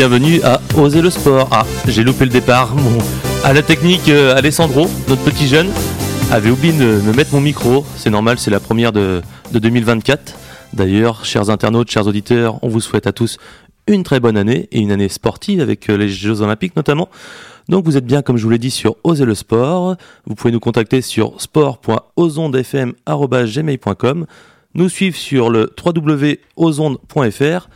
bienvenue à Oser le sport. Ah, j'ai loupé le départ. À la technique, euh, Alessandro, notre petit jeune, avait oublié de me mettre mon micro. C'est normal, c'est la première de, de 2024. D'ailleurs, chers internautes, chers auditeurs, on vous souhaite à tous une très bonne année et une année sportive avec euh, les Jeux Olympiques notamment. Donc vous êtes bien, comme je vous l'ai dit, sur Oser le sport. Vous pouvez nous contacter sur sport.ozondefm.gmail.com, nous suivre sur le www.ozonde.fr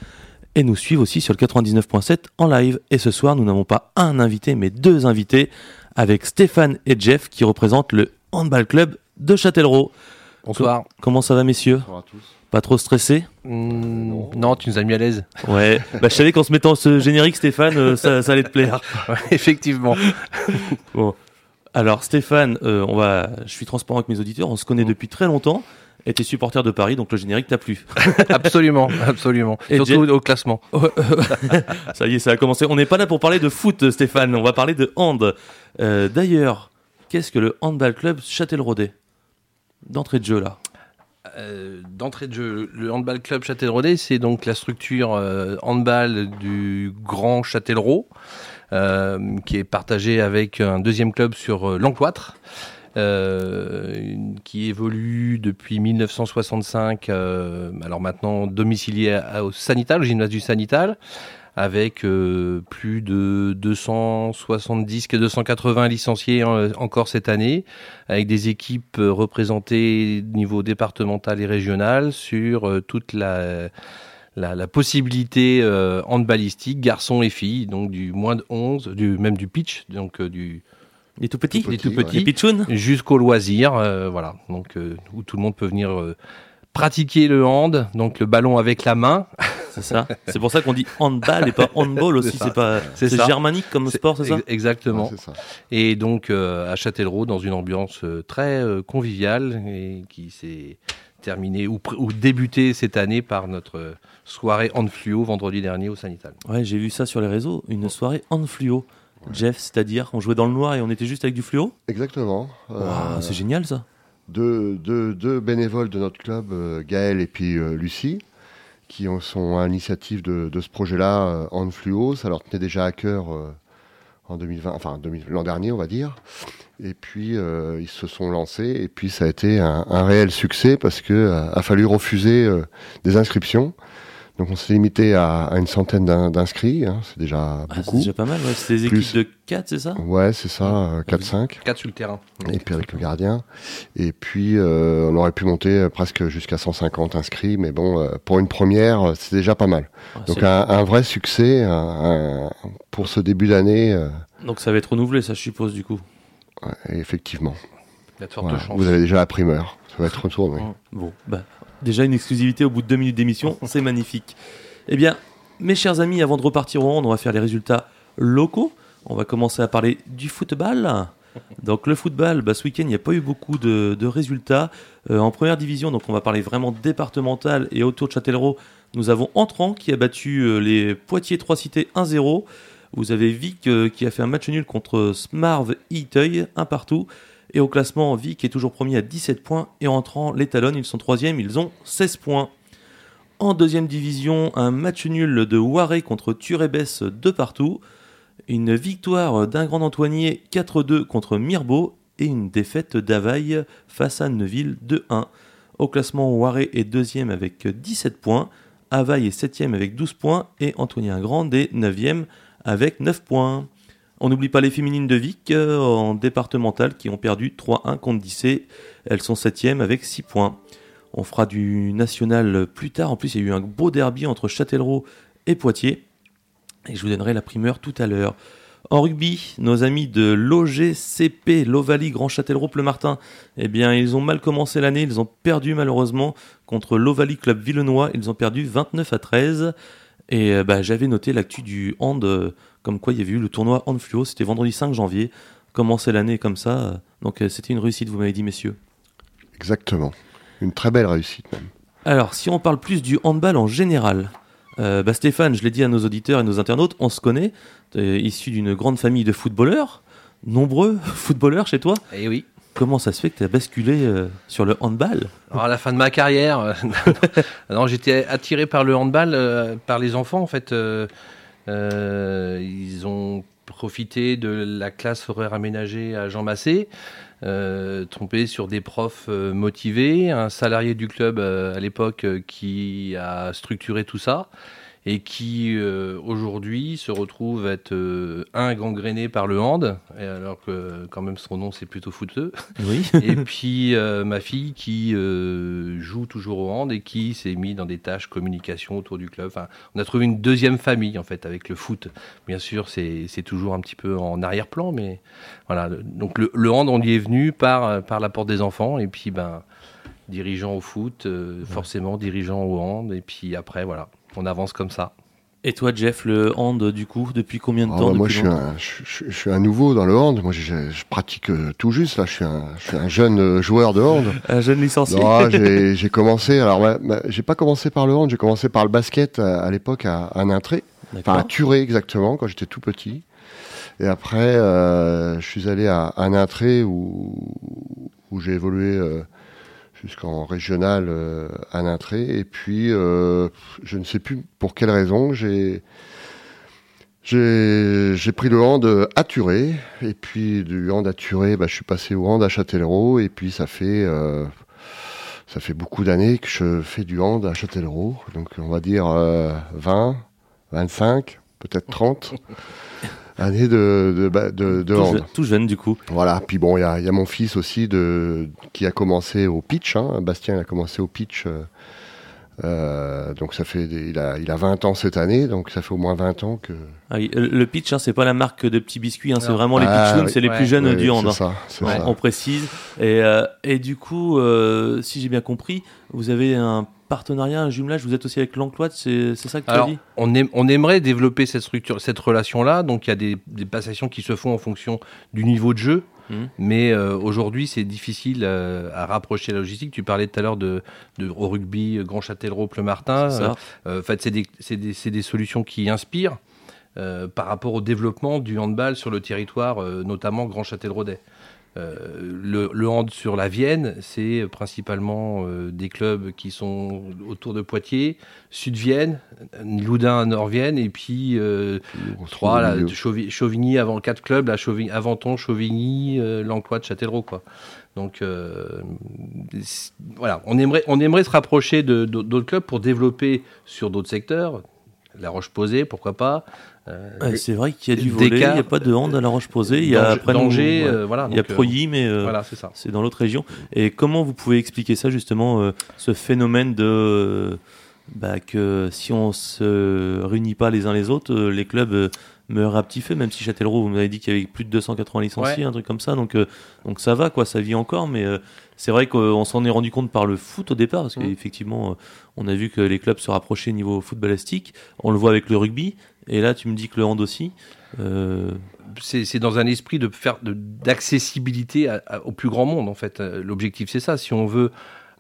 et nous suivre aussi sur le 99.7 en live. Et ce soir, nous n'avons pas un invité, mais deux invités avec Stéphane et Jeff qui représentent le Handball Club de Châtellerault. Bonsoir. Comment ça va, messieurs? Bonsoir à tous. Pas trop stressé? Mmh, non, tu nous as mis à l'aise. Ouais, bah, je savais qu'en se mettant ce générique, Stéphane, euh, ça, ça allait te plaire. Ouais, effectivement. Bon. Alors, Stéphane, euh, on va... je suis transparent avec mes auditeurs, on se connaît Mm. depuis très longtemps. Et t'es supporter de Paris, donc le générique t'a plu. absolument, absolument. Et Surtout au classement. ça y est, ça a commencé. On n'est pas là pour parler de foot, Stéphane, on va parler de hand. Euh, D'ailleurs, qu'est-ce que le Handball Club Châtelleraudais? D'entrée de jeu, là. Euh, D'entrée de jeu, le Handball Club Châtellerault, c'est donc la structure euh, handball du Grand Châtellerault, euh, qui est partagée avec un deuxième club sur euh, l'Encloître. euh, qui évolue depuis 1965, euh, alors maintenant domicilié au Sanital, au gymnase du Sanital, avec euh, plus de 270 que 280 licenciés euh, encore cette année, avec des équipes euh, représentées au niveau départemental et régional sur euh, toute la, possibilité euh, handballistique, garçons et filles, donc du moins de 11, du, même du pitch, donc euh, du Il est tout petit Tout des tout ouais. petits, Les pitchouns jusqu'au loisir, euh, voilà, donc euh, où tout le monde peut venir euh, pratiquer le hand, donc le ballon avec la main. C'est ça. C'est pour ça qu'on dit handball et pas handball aussi. C'est pas. C'est germanique comme sport, c'est ça Ex- Exactement. Ouais, c'est ça. Et donc euh, à Châtellerault, dans une ambiance euh, très euh, conviviale et qui s'est terminée ou, débutée cette année par notre soirée hand fluo vendredi dernier au Sanital. Ouais, j'ai vu ça sur les réseaux. Une soirée hand fluo. Jeff, c'est-à-dire, on jouait dans le noir et on était juste avec du fluo Exactement. Euh, C'est génial ça. deux, deux- deux bénévoles de notre club, euh, Gaël et puis euh, Lucie, qui ont- sont à l'initiative de, de ce projet-là euh, en fluo. Ça leur tenait déjà à cœur en 2020, enfin 2000 l'an dernier, on va dire. Et puis ils se sont lancés et puis ça a été un, un réel succès parce que euh, a fallu refuser des inscriptions. Donc on s'est limité à, à une centaine d'in- d'inscrits, hein, c'est déjà Ah, c'est beaucoup. déjà pas mal. Ouais. C'est des Plus. équipes de 4, c'est ça? Ouais, c'est ça, euh, 4-5. 4 sur le terrain. Et puis avec le gardien. Et puis euh, on aurait pu monter euh, presque jusqu'à 150 inscrits, mais bon, euh, pour une première, c'est déjà pas mal. Donc un, un vrai succès un- un- pour ce début d'année, euh, Donc ça va être renouvelé, ça je suppose du coup. ouais, effectivement. Il y a de fortes Voilà. chances. Vous avez déjà la primeur, ça va être retourné. Bon, bah, déjà une exclusivité au bout de deux minutes d'émission, c'est magnifique. Eh bien, mes chers amis, avant de repartir au hand, on va faire les résultats locaux. On va commencer à parler du football. Donc le football, bah, ce week-end, il n'y a pas eu beaucoup de, de résultats. Euh, en première division, donc on va parler vraiment départemental et autour de Châtellerault, nous avons Entrant qui a battu euh, les Poitiers 3 Cités 1-0. Vous avez Vic euh, qui a fait un match nul contre Smarv Iteuil, un partout. Et au classement, Vic est toujours premier à 17 points. Et entrant, les Talonnes, ils sont troisième, ils ont 16 points. En deuxième division, un match nul de Waré contre Turebès de partout. Une victoire d'un grand Antoinier 4-2 contre Mirbeau. Et une défaite d'Availle face à Neuville 2-1. Au classement, Waré est deuxième avec 17 points. Availle est septième avec 12 points. Et Antoinien Grand est neuvième avec 9 points. On n'oublie pas les féminines de Vic euh, en départemental qui ont perdu 3-1 contre Dissé. Elles sont 7 avec 6 points. On fera du national plus tard. En plus, il y a eu un beau derby entre Châtellerault et Poitiers. Et je vous donnerai la primeur tout à l'heure. En rugby, nos amis de l'OGCP, l'Ovalie Grand Châtellerault Pleumartin, eh bien, ils ont mal commencé l'année. Ils ont perdu malheureusement contre l'Ovalie Club Villenois. Ils ont perdu 29 à 13. Et euh, bah, j'avais noté l'actu du hand, euh, comme quoi il y avait eu le tournoi hand fluo. C'était vendredi 5 janvier. Commencer l'année comme ça? donc euh, c'était une réussite, vous m'avez dit, messieurs. Exactement. Une très belle réussite même. Alors, si on parle plus du handball en général, euh, bah Stéphane, je l'ai dit à nos auditeurs et nos internautes, on se connaît, t'es issu d'une grande famille de footballeurs, nombreux footballeurs chez toi. Et Eh oui. Comment ça se fait que tu as basculé euh, sur le handball? Alors à la fin de ma carrière, euh, non, j'étais attiré par le handball, euh, par les enfants en fait. Euh, ils ont profité de la classe horaire aménagée à Jean Massé, euh, trompé sur des profs euh, motivés, un salarié du club à l'époque qui a structuré tout ça et qui euh, aujourd'hui se retrouve être euh, un gangréné par le hand, et alors que quand même son nom c'est plutôt fouteux. Oui. et puis euh, ma fille qui euh, joue toujours au hand et qui s'est mis dans des tâches communication autour du club. Enfin, on a trouvé une deuxième famille en fait avec le foot. Bien sûr, c'est c'est toujours un petit peu en arrière-plan, mais voilà. le- Donc le, le hand, on y est venu par par la porte des enfants et puis ben dirigeant au foot, forcément dirigeant au hand et puis après voilà, on avance comme ça. Et toi, Jeff, le hand, du coup, depuis combien de Ah temps bah, moi, je suis, un, je, je- je suis un nouveau dans le hand. Moi, je, je pratique euh, tout juste. Là, je suis un, je suis un jeune euh, joueur de hand. Un jeune licencié Non, j'ai j'ai commencé. Alors, ma- ma- j'ai pas commencé par le hand. J'ai commencé par le basket à, à l'époque à, à Nintré, enfin à. Turé exactement, quand j'étais tout petit. Et après, euh, je suis allé à, à Nintré où, où j'ai évolué euh, jusqu'en régional euh, à Nintré. Et puis, euh, je ne sais plus pour quelle raison, j'ai j'ai pris le hand à Turé. Et puis, du hand à Turé, bah, je suis passé au hand à Châtellerault. Et puis, ça fait, euh, ça fait beaucoup d'années que je fais du hand à Châtellerault. Donc, on va dire euh, 20, 25, peut-être 30 années de, de, ba- de, de tout, hand. je- tout jeune, du coup. Voilà, puis bon, il y a, il y a mon fils aussi de, qui a commencé au pitch. Hein. Bastien il a commencé au pitch. euh, euh, donc ça fait, des- il a, il a 20 ans cette année, donc ça fait au moins 20 ans que. Ah oui, le pitch, hein, c'est pas la marque de petits biscuits, hein, c'est vraiment les Ah, oui. c'est les Ouais. plus jeunes Ouais, du hand. Hein. Ouais. On précise. Et, euh, et du coup, euh, si j'ai bien compris, vous avez un partenariat, un jumelage, vous êtes aussi avec l'Encloite, c'est ça que tu as dit? on, aim- on aimerait développer cette structure, cette relation-là. Donc, il y a des, des passations qui se font en fonction du niveau de jeu. Mhm. Mais euh, aujourd'hui, c'est difficile euh, à rapprocher la logistique. Tu parlais tout à l'heure de, de- au rugby, Grand Châtellerault, Pleumartin. Euh, en fait, c'est des, solutions qui inspirent euh, par rapport au développement du handball sur le territoire, euh, notamment Grand Châtelleraudais. Euh, le, le hand sur la Vienne, c'est principalement euh, des clubs qui sont autour de Poitiers, Sud-Vienne, Loudun, Nord-Vienne, et puis euh, trois, là. Chauvi- Chauvigny avant quatre clubs, là, Chauvigny, Aventon, Chauvigny, L'Encloite, Châtellerault, quoi. Donc euh, voilà, on aimerait, on aimerait se rapprocher de- de- d'autres clubs pour développer sur d'autres secteurs. La Roche-Posée, pourquoi pas. Euh, c'est vrai qu'il y a du volet, il n'y a pas de hand à la Roche-Posée, il y a après Danger, euh, voilà. il y a euh, Proilly, mais euh, voilà, c'est dans l'autre région. Et comment vous pouvez expliquer ça justement, ce phénomène de bah, que si on se réunit pas les uns les autres, les clubs meurent à petit feu, même si Châtellerault, vous m'avez dit qu'il y avait plus de 280 licenciés, Ouais. un truc comme ça, donc, donc ça va, quoi, ça vit encore, mais c'est vrai qu'on s'en est rendu compte par le foot au départ, parce Mhm. qu'effectivement, on a vu que les clubs se rapprochaient niveau footballistique, on le voit avec le rugby, et là tu me dis que le hand aussi. Euh, c'est dans un esprit de faire d'accessibilité au plus grand monde en fait. Euh, L'objectif c'est ça. Si on veut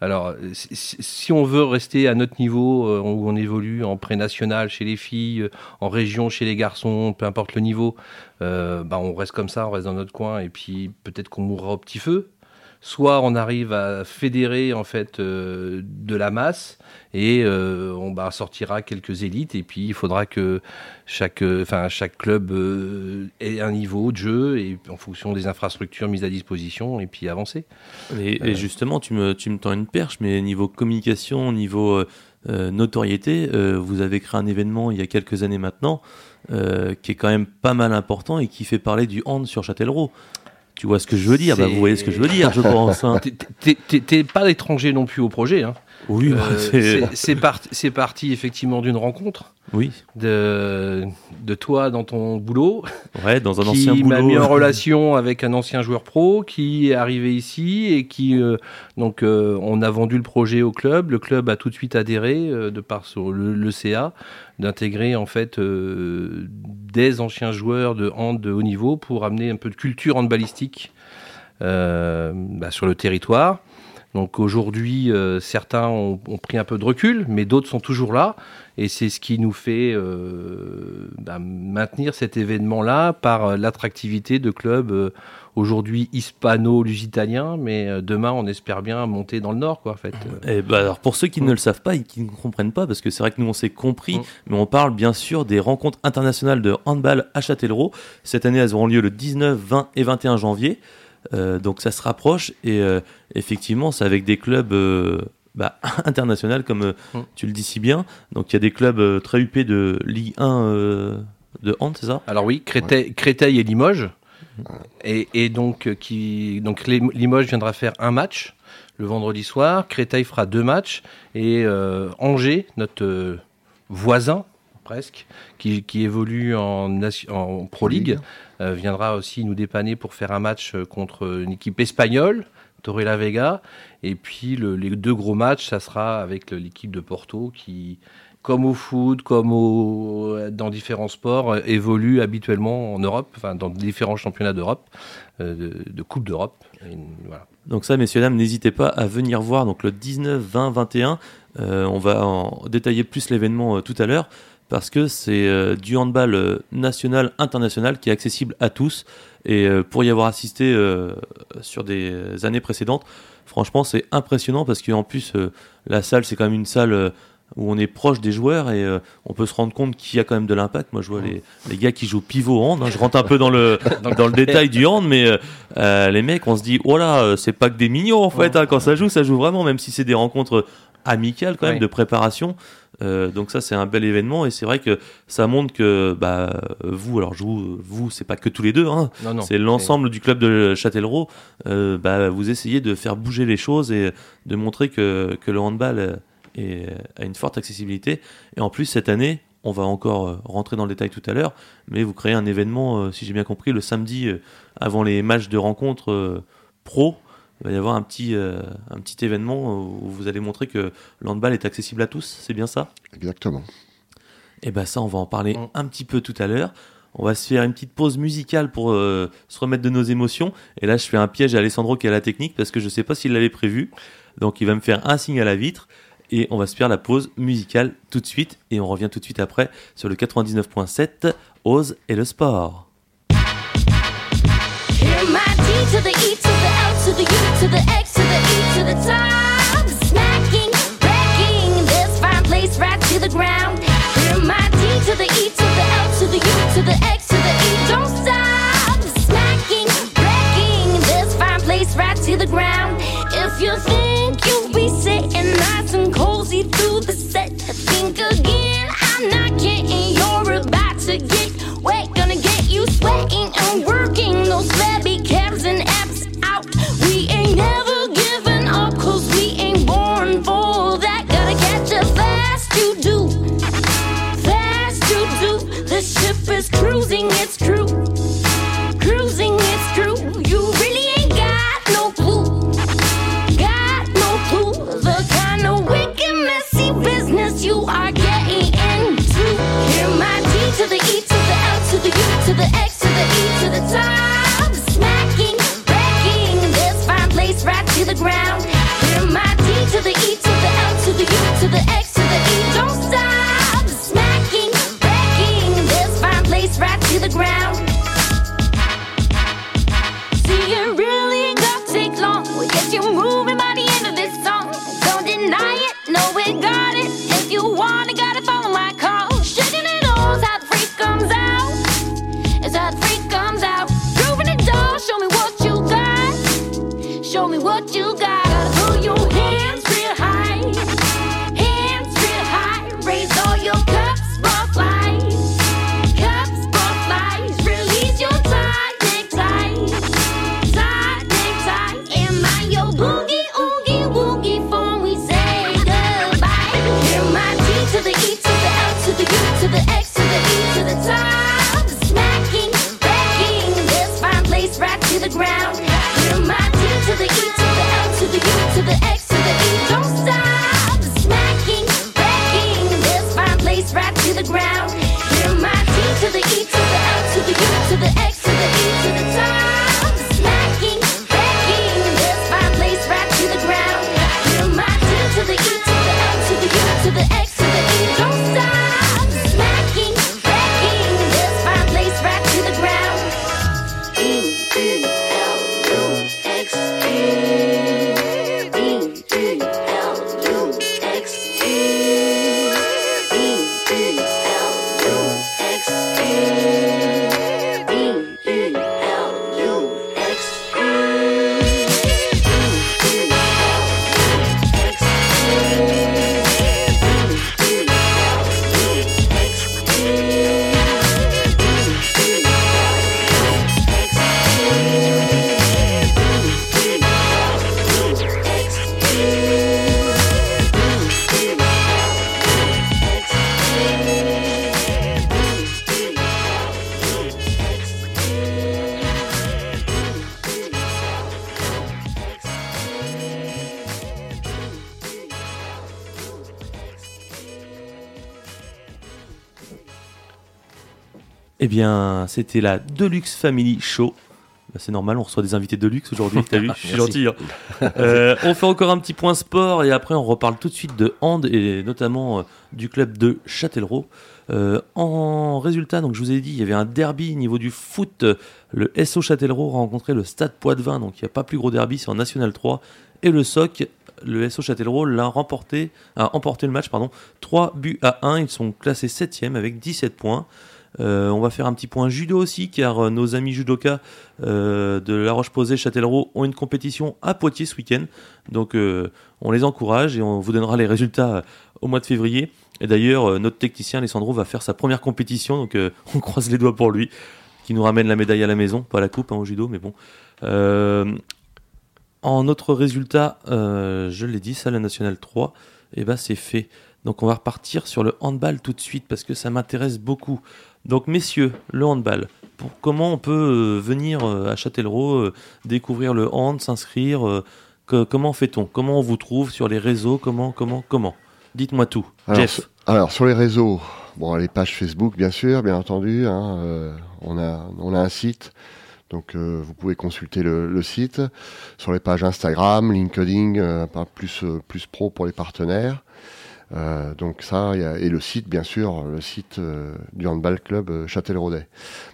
alors si, on veut rester à notre niveau euh, où on évolue en pré-national chez les filles, en région chez les garçons, peu importe le niveau, euh, bah on reste comme ça, on reste dans notre coin et puis peut-être qu'on mourra au petit feu. Soit on arrive à fédérer en fait euh, de la masse et euh, on bah, sortira quelques élites et puis il faudra que chaque, euh, enfin, chaque club ait un niveau de jeu et en fonction des infrastructures mises à disposition et puis avancer. Et, et justement, tu me, tu me tends une perche, mais niveau communication, niveau notoriété, vous avez créé un événement il y a quelques années maintenant euh, qui est quand même pas mal important et qui fait parler du hand sur Châtellerault. Tu vois ce que je veux dire bah, Vous voyez ce que je veux dire, je pense. hein. T'es- pas étranger non plus au projet. Hein. Oui, Euh, c'est- parti, c'est parti effectivement d'une rencontre oui. de, de toi dans ton boulot Ouais, dans un qui ancien m'a boulot. mis en relation avec un ancien joueur pro qui est arrivé ici et qui euh, donc euh, on a vendu le projet au club. Le club a tout de suite adhéré de par sur le, le CA d'intégrer en fait des anciens joueurs de hand de haut niveau pour amener un peu de culture handballistique bah, sur le territoire. Donc aujourd'hui, euh, certains ont, ont pris un peu de recul, mais d'autres sont toujours là. Et c'est ce qui nous fait euh, bah, maintenir cet événement-là par euh, l'attractivité de clubs euh, aujourd'hui hispano-lusitaniens, mais demain on espère bien monter dans le nord, quoi, en fait. Et bah, alors pour ceux qui ne le savent pas et qui ne comprennent pas, parce que c'est vrai que nous on s'est compris, Mm. mais on parle bien sûr des rencontres internationales de handball à Châtellerault. Cette année, elles auront lieu le 19, 20 et 21 janvier. Euh, donc ça se rapproche et euh, effectivement, c'est avec des clubs euh, bah, internationaux comme euh, Mm. tu le dis si bien. Donc il y a des clubs euh, très huppés de Ligue 1 euh, de hand, c'est ça? Alors oui, Créteil, Créteil et Limoges. Et, et donc, qui, donc les- Limoges viendra faire un match le vendredi soir. Créteil fera deux matchs. Et euh, Angers, notre euh, voisin presque, qui, qui évolue en, Pro League, euh, viendra aussi nous dépanner pour faire un match euh, contre une équipe espagnole, Torre Vega. Et puis le- les deux gros matchs, ça sera avec l'équipe de Porto qui, comme au foot, comme au, dans différents sports, euh, évolue habituellement en Europe, enfin dans différents championnats d'Europe, euh, de, de Coupe d'Europe. Voilà. Donc ça, messieurs, dames, n'hésitez pas à venir voir donc le 19, 20, 21. Euh, on va en détailler plus l'événement euh, tout à l'heure parce que c'est euh, du handball euh, national, international qui est accessible à tous. Et euh, pour y avoir assisté euh, sur des années précédentes, franchement, c'est impressionnant parce qu'en plus, la salle, c'est quand même une salle où on est proche des joueurs et euh, on peut se rendre compte qu'il y a quand même de l'impact. Moi, je vois les, les gars qui jouent pivot hand. hein. je rentre un peu dans le, dans le détail du hand, mais euh, les mecs, on se dit, oh là, c'est pas que des mignons en fait. hein. quand ça joue, ça joue vraiment, même si c'est des rencontres amicales quand même Oui. de préparation. Euh, donc ça, c'est un bel événement et c'est vrai que ça montre que bah, vous, alors je vous, vous, c'est pas que tous les deux, hein, c'est l'ensemble du club de Châtellerault. Euh, bah, vous essayez de faire bouger les choses et de montrer que, que le handball est, a une forte accessibilité. Et en plus, cette année, on va encore euh, rentrer dans le détail tout à l'heure, mais vous créez un événement, euh, si j'ai bien compris, le samedi avant les matchs de rencontre pro. Il va y avoir un petit, euh, un petit événement où vous allez montrer que le handball est accessible à tous, c'est bien ça? Exactement. et ben ça, on va en parler Mm. un petit peu tout à l'heure. On va se faire une petite pause musicale pour euh, se remettre de nos émotions. Et là, je fais un piège à Alessandro qui a la technique parce que je sais pas s'il l'avait prévu. Donc, il va me faire un signe à la vitre et on va se faire la pause musicale tout de suite. Et on revient tout de suite après sur le 99.7 Ose et le sport. Hear my D to the to the U to the X to the E to the top. Smacking, wrecking this fine place right to the ground. Hear my D to the E to the L to the U to the X to the E. Don't stop. Smacking, wrecking this fine place right to the ground. If you think it's true. Cruising, true. You really ain't got no clue. Got no clue. The kind of wicked, messy business you are getting into. Hear my D to the E to the L to the U to the X to the E to the top. Smacking, this fine place right to the ground. Eh bien, c'était la Deluxe Family Show. Bah, c'est normal, on reçoit des invités de luxe aujourd'hui, t'as vu Je suis gentil. hein. Euh, on fait encore un petit point sport et après on reparle tout de suite de hand et notamment euh, du club de Châtellerault. Euh, en résultat, donc je vous ai dit, il y avait un derby au niveau du foot. Le SO Châtellerault a rencontré le Stade Poitvin, donc il n'y a pas plus gros derby, c'est en National 3. Et le SOC, le SO Châtellerault l'a remporté, a emporté le match, pardon, 3 buts à 1. Ils sont classés 7e avec 17 points. Euh, on va faire un petit point judo aussi, car euh, nos amis judokas euh, de La Roche-Posay, Châtellerault ont une compétition à Poitiers ce week-end. Donc on les encourage et on vous donnera les résultats au mois de février. Et d'ailleurs, notre technicien Alessandro va faire sa première compétition, donc on croise les doigts pour lui, qui nous ramène la médaille à la maison, pas la coupe hein, au judo, mais bon. En autre résultat, je l'ai dit, ça la nationale 3, et ben c'est fait. Donc on va repartir sur le handball tout de suite parce que ça m'intéresse beaucoup. Donc messieurs, le handball. Pour, comment on peut euh, venir euh, à Châtellerault euh, découvrir le hand, s'inscrire que- Comment fait-on? Comment on vous trouve sur les réseaux? Comment Comment Comment? Dites-moi tout. Alors, Jeff. alors, sur les réseaux, bon, les pages Facebook, bien sûr, bien entendu. hein, euh, on, a, on a un site, donc euh, vous pouvez consulter le, le site. Sur les pages Instagram, LinkedIn, euh, plus, plus pro pour les partenaires. Euh, donc ça, il y a- et le site, bien sûr, le site euh, du handball club euh, Châtelleraudais.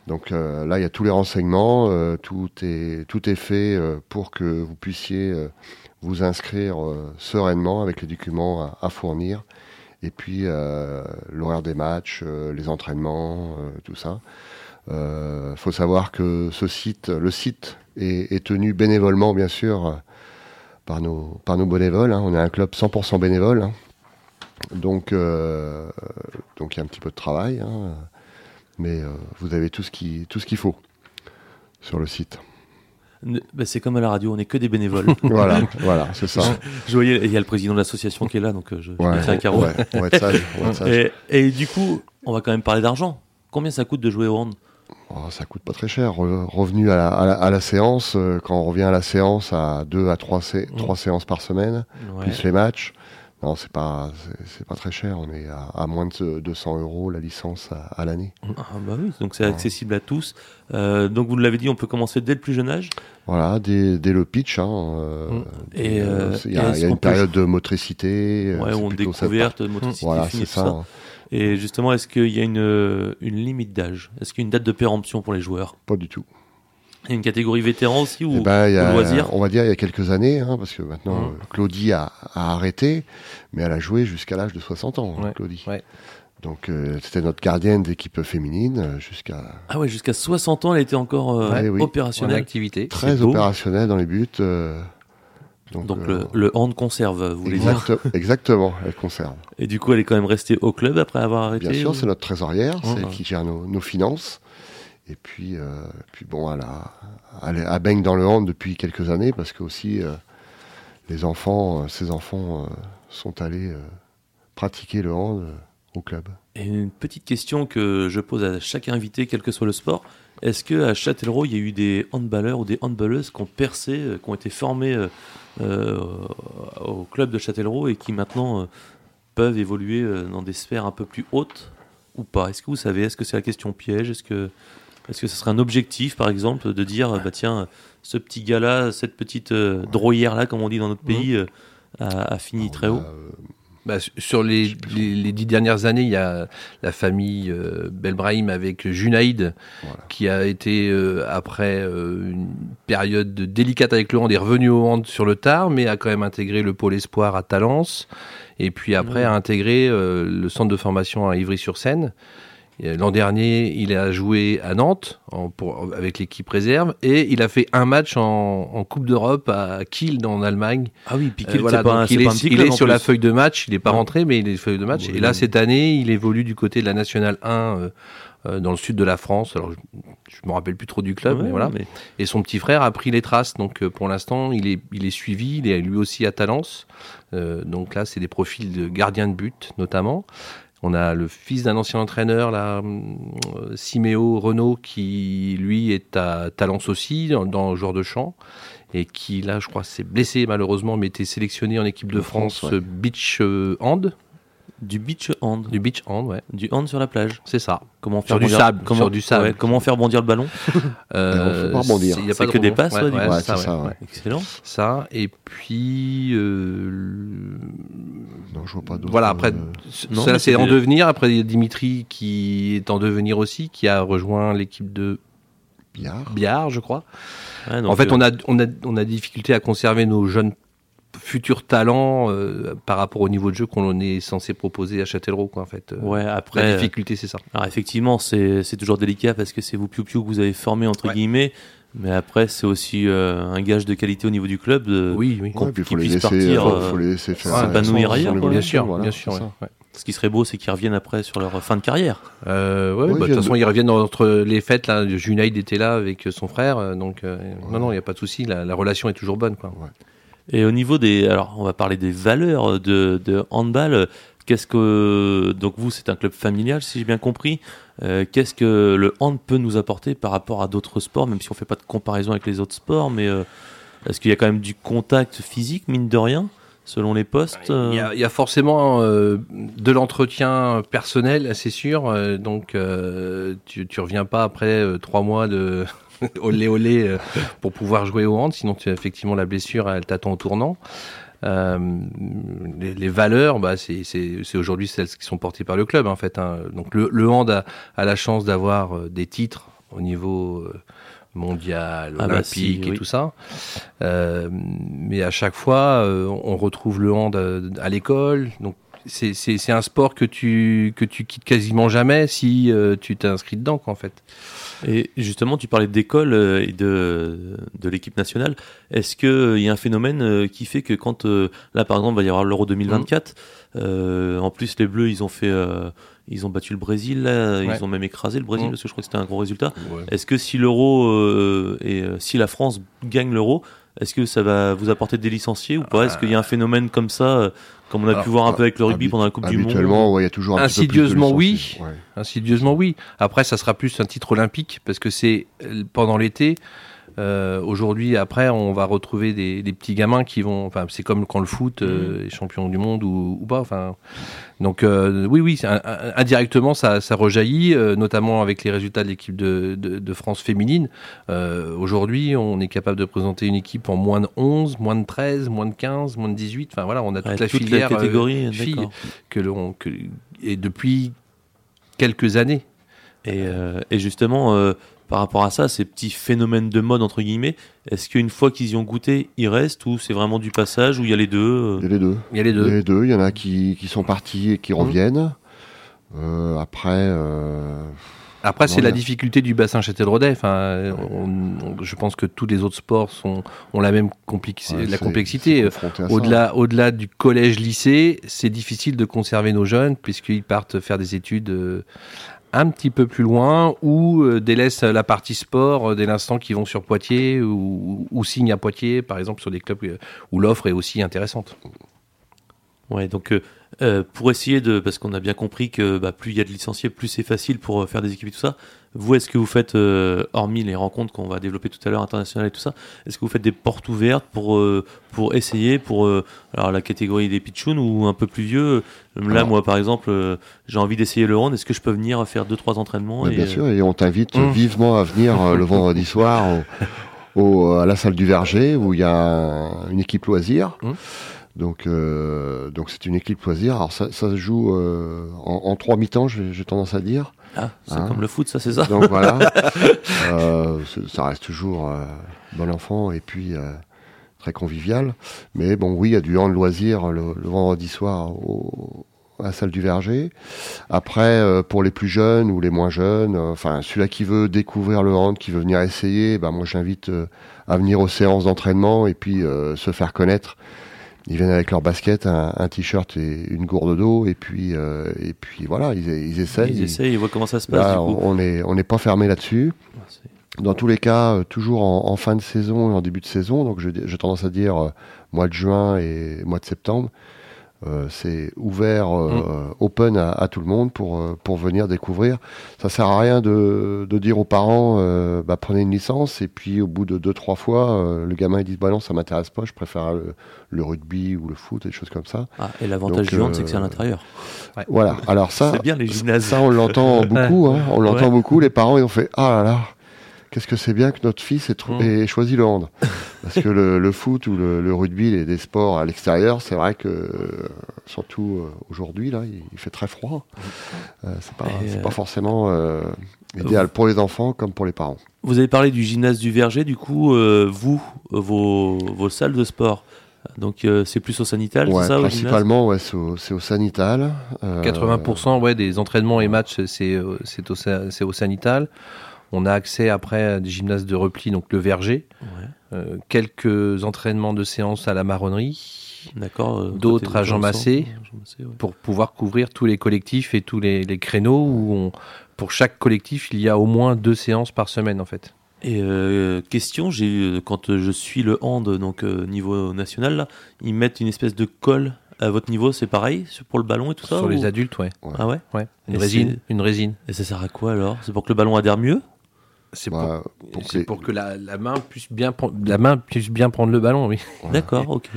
Donc là, il y a tous les renseignements, tout est tout est fait pour que vous puissiez vous inscrire sereinement avec les documents à, fournir, et puis l'horaire des matchs, les entraînements, tout ça. Euh, faut savoir que ce site, le site est, tenu bénévolement, bien sûr, par nos par nos bénévoles. hein. On est un club 100% bénévole. hein. Donc, euh, donc il y a un petit peu de travail, hein, mais euh, vous avez tout ce qui tout ce qu'il faut sur le site. Bah, c'est comme à la radio, on n'est que des bénévoles. Voilà, voilà, c'est ça. je voyais, il y a le président de l'association qui est là, donc euh, je, je Ouais, mettrai un carreau. ouais, on va être sage, on va être sage. Et, et du coup, on va quand même parler d'argent. Combien ça coûte de jouer au hand? Oh, ça coûte pas très cher. Re- Revenu à la, à la- à la séance, quand on revient à la séance à deux à trois, sé- trois séances par semaine, Ouais. plus les matchs, non, c'est pas, c'est- pas très cher. On est à, à moins de 200 euros la licence à, à l'année. Ah bah oui, donc c'est accessible à tous. Euh, donc vous l'avez dit, on peut commencer dès le plus jeune âge? Voilà, dès, dès le pitch. hein, euh, Mm. Et, euh, il y a, y une peut- période de motricité. euh, Ouais, on découverte, motricité Voilà, c'est ça. ça. Et justement, est-ce qu'il y a une, euh, une limite d'âge? Est-ce qu'il y a une date de péremption pour les joueurs? Pas du tout. Il y a une catégorie vétéran aussi ou Eh ben, a, on va dire il y a quelques années, hein, parce que maintenant Mhm. euh, Claudie a, a arrêté, mais elle a joué jusqu'à l'âge de 60 ans, hein, Ouais, Claudie. ouais. Donc euh, c'était notre gardienne d'équipe féminine euh, jusqu'à Ah ouais, jusqu'à 60 ans, elle était encore euh, Ouais, oui. En opérationnelle. activité. très opérationnelle dans les buts. euh, donc Donc euh, le, le hand conserve, vous voulez dire? exact- exactement, elle conserve. Et du coup, elle est quand même restée au club après avoir arrêté Bien sûr, ou- c'est notre trésorière, c'est elle Mhm. qui gère nos, nos finances. Et puis, euh, puis bon, elle, a, elle, baigne dans le hand depuis quelques années parce que aussi euh, les enfants, euh, ses enfants sont allés pratiquer le hand au club. Et une petite question que je pose à chaque invité, quel que soit le sport. Est-ce que à Châtellerault, il y a eu des handballeurs ou des handballeuses qui ont percé, qui ont été formés au club de Châtellerault et qui maintenant peuvent évoluer dans des sphères un peu plus hautes ou pas? Est-ce que vous savez? Est-ce que c'est la question piège? Est-ce que est-ce que ce serait un objectif, par exemple, de dire, euh, bah tiens, ce petit gars-là, cette petite euh, droyère-là, comme on dit dans notre pays, euh, a, a fini très On haut euh, Bah, su- sur les, les, les dix dernières années, il y a la famille euh, Belbrahim avec Junaïd, Voilà. qui a été, euh, après euh, une période délicate avec le hand, est revenu au hand sur le tard, mais a quand même intégré le pôle espoir à Talence, et puis après Ouais. a intégré le centre de formation à Ivry-sur-Seine. Et L'an dernier, il a joué à Nantes en- pour, avec l'équipe réserve et il a fait un match en, en Coupe d'Europe à Kiel en Allemagne. Ah oui, puis Euh, Kiel, voilà, c'est pas, il pas est, un petit il est sur la feuille de match, il n'est pas Ouais. rentré, mais il est feuille de match. Et là, cette année, il évolue du côté de la Nationale 1 euh, euh, dans le sud de la France. Alors, je, je me rappelle plus trop du club, Ouais, mais voilà. mais- Et son petit frère a pris les traces. Donc, euh, pour l'instant, il est, il est suivi. Il est lui aussi à Talence. Euh, donc là, c'est des profils de gardiens de but, notamment. On a le fils d'un ancien entraîneur, là, euh, Siméo Renault, qui lui est à Talence aussi, dans, dans joueur de champ, et qui là, je crois, s'est blessé malheureusement, mais était sélectionné en équipe de De France, France, ouais. euh, beach hand. Du beach hand. Du beach hand, ouais. Du hand sur la plage. C'est ça. Comment Sur du rebondir- sable, Comment, sur du sable. ouais, comment faire bondir le ballon Euh, faut pas rebondir. c'est- y a pas que des passes, ouais, c'est ça, ouais. Excellent. Ça, et puis. euh, Non, je vois pas d'autres. Voilà, après, euh, Non, ça c'est en devenir. Après, il y a Dimitri qui est en devenir aussi, qui a rejoint l'équipe de billard. Biard, je crois. En fait, on, a, on, a, on a difficulté à conserver nos jeunes futurs talents euh, par rapport au niveau de jeu qu'on est censé proposer à Châtellerault, quoi, en fait. Euh, Ouais, La après. difficulté, c'est ça. Alors effectivement, c'est c'est toujours délicat parce que c'est vous piou piou que vous avez formé entre Ouais. guillemets, mais après c'est aussi euh, un gage de qualité au niveau du club. De, Oui, oui. qu'on- Ouais, puis il faut les laisser, partir, faut, euh, faut les laisser faire. s'épanouir ailleurs. Bien évolution, sûr, voilà, bien sûr. ouais. Ce qui serait beau, c'est qu'ils reviennent après sur leur fin de carrière. Euh, ouais, Oui, bah, de toute façon, ils reviennent entre les fêtes. Là, Junaid était là avec son frère, euh, donc euh, non, non, il n'y a pas de souci. La, la relation est toujours bonne, quoi. Et au niveau des, alors on va parler des valeurs de, handball. Qu'est-ce que donc vous, c'est un club familial, si j'ai bien compris. Euh, Qu'est-ce que le hand peut nous apporter par rapport à d'autres sports, même si on fait pas de comparaison avec les autres sports, mais euh, est-ce qu'il y a quand même du contact physique, mine de rien, selon les postes Il y, a, il y a forcément euh, de l'entretien personnel, c'est sûr. euh, donc, euh, tu, tu reviens pas après euh, trois mois de olé olé euh, pour pouvoir jouer au hand. Sinon, tu as effectivement la blessure, elle t'attend au tournant. Euh, les, les valeurs, bah, c'est aujourd'hui celles qui sont portées par le club, en fait. hein. Donc, le, le hand a, a la chance d'avoir euh, des titres au niveau mondial, Ah bah olympique si, et oui. tout ça. Euh, mais à chaque fois, on retrouve le hand à l'école. Donc, c'est- un sport que tu, que tu quittes quasiment jamais si euh, tu t'es inscrit dedans, quoi, en fait. Et justement, tu parlais d'école euh, et de, de l'équipe nationale. Est-ce qu'il y a un phénomène euh, qui fait que quand, euh, là par exemple, il va y avoir l'Euro 2024, euh, en plus les Bleus, ils ont fait, euh, ils ont battu le Brésil, là, Ouais. ils ont même écrasé le Brésil, Mm. parce que je crois que c'était un gros résultat. Est-ce que si l'Euro euh, et euh, si la France gagne l'Euro, est-ce que ça va vous apporter des licenciés ou pas? Est-ce qu'il y a un phénomène comme ça, euh, comme on a Alors, pu voir un peu avec le rugby pendant la Coupe du Monde Habituellement, ouais, il y a toujours un petit peu plus de Insidieusement, oui. Ouais. Insidieusement, oui. Après, ça sera plus un titre olympique parce que c'est euh, pendant l'été. Euh, Aujourd'hui, après, on va retrouver des, des petits gamins qui vont. Enfin, c'est comme quand le foot euh, est champion du monde ou, ou pas. Enfin, donc euh, oui, oui, c'est un- un- indirectement, ça, ça rejaillit, notamment avec les résultats de l'équipe de, de- de France féminine. Aujourd'hui, on est capable de présenter une équipe en moins de 11, moins de 13, moins de 15, moins de 18. Enfin voilà, on a toute Ouais, la toute filière catégorie, filles que l'on et depuis quelques années. Et, et justement, par rapport à ça, ces petits phénomènes de mode, entre guillemets, est-ce qu'une fois qu'ils y ont goûté, ils restent ou c'est vraiment du passage ou il y a les deux euh Il y a les deux. Il y a les Il y a deux. les deux. Il y en a qui, qui sont partis et qui Mhm. reviennent. Euh, après, euh, Après, c'est la difficulté du bassin Châtel-Rodet. Enfin, on- on- je pense que tous les autres sports sont, ont la même complexi- ouais, la complexité. Au-delà, au-delà du collège-lycée, c'est difficile de conserver nos jeunes puisqu'ils partent faire des études euh, un petit peu plus loin ou euh, délaissent la partie sport euh, dès l'instant qu'ils vont sur Poitiers ou, ou signent à Poitiers, par exemple, sur des clubs euh, où l'offre est aussi intéressante. Ouais, donc pour essayer de, parce qu'on a bien compris que bah, plus il y a de licenciés, plus c'est facile pour faire des équipes et tout ça. Vous, est-ce que vous faites, euh, hormis les rencontres qu'on va développer tout à l'heure internationales et tout ça, est-ce que vous faites des portes ouvertes pour euh, pour essayer pour euh, alors la catégorie des pitchouns ou un peu plus vieux Là, Alors- moi par exemple, j'ai envie d'essayer le hand. Est-ce que je peux venir faire deux trois entraînements et, bien sûr, et on t'invite Mmh. vivement à venir le vendredi soir au- au- à la salle du Verger où il y a un- une équipe loisir. Mmh. Donc, donc c'est une équipe loisir. Alors ça, ça se joue en, en trois mi-temps, j'ai tendance à dire. Ah, c'est Hein comme le foot, ça c'est ça. Donc voilà, Euh, ça reste toujours euh, bon enfant et puis euh, très convivial. Mais bon, oui, il y a du hand loisir le, le vendredi soir au, à la salle du Verger. Après, pour les plus jeunes ou les moins jeunes, enfin celui-là qui veut découvrir le hand, qui veut venir essayer, bah, moi j'invite à venir aux séances d'entraînement et puis se faire connaître. Ils viennent avec leur basket, un, un t-shirt et une gourde d'eau et puis euh, et puis voilà, ils, ils essayent. Ils essayent, ils voient comment ça se passe. Là, du coup. on est on n'est pas fermé là-dessus. Ah, Dans tous les cas, euh, toujours en, en fin de saison et en début de saison, donc j'ai tendance à dire euh, mois de juin et mois de septembre, euh, c'est ouvert, euh, open à, à tout le monde pour, euh, pour venir découvrir. Ça sert à rien de, de dire aux parents, euh, bah, prenez une licence, et puis au bout de deux, trois fois, euh, le gamin il dit, bah non, ça m'intéresse pas, je préfère le, le rugby ou le foot, des choses comme ça. Ah, et l'avantage du hand, euh, c'est que c'est à l'intérieur. Voilà. Alors ça, bien les gymnases. ça, on l'entend beaucoup. Hein. On l'entend Ouais. beaucoup. Les parents, ils ont fait Ah là là, qu'est-ce que c'est bien que notre fils ait, Mm. ait choisi le hand. Parce que le, le foot ou le, le rugby, les, des sports à l'extérieur, c'est vrai que, euh, surtout euh, aujourd'hui, là, il, il fait très froid. Euh, c'est pas, euh, pas forcément euh, idéal pour les enfants comme pour les parents. Vous avez parlé du gymnase du Verger, du coup, euh, vous, vos, vos salles de sport, donc euh, c'est plus au sanital, Ouais, c'est ça, principalement, ouais, c'est au, au sanital. Euh, 80% ouais, des entraînements et matchs, c'est au, au sanital. On a accès après à des gymnases de repli, donc le verger. Ouais, Euh, quelques entraînements de séance à la marronnerie D'accord. euh, D'autres à Jean Massé. Jean Massé, ouais. pour pouvoir couvrir tous les collectifs et tous les, les créneaux où on, pour chaque collectif, il y a au moins deux séances par semaine en fait. Et euh, question, j'ai eu, quand je suis le hand, donc niveau national, là, ils mettent une espèce de colle à votre niveau, c'est pareil pour le ballon et tout ça Sur ou- les adultes, ouais. Ah ouais ouais. Une Et résine, une résine. Et ça sert à quoi alors? C'est pour que le ballon adhère mieux? C'est bah, pour, pour que c'est les- pour que la, la main puisse bien prendre, la main puisse bien prendre le ballon, oui. voilà. D'accord, ok.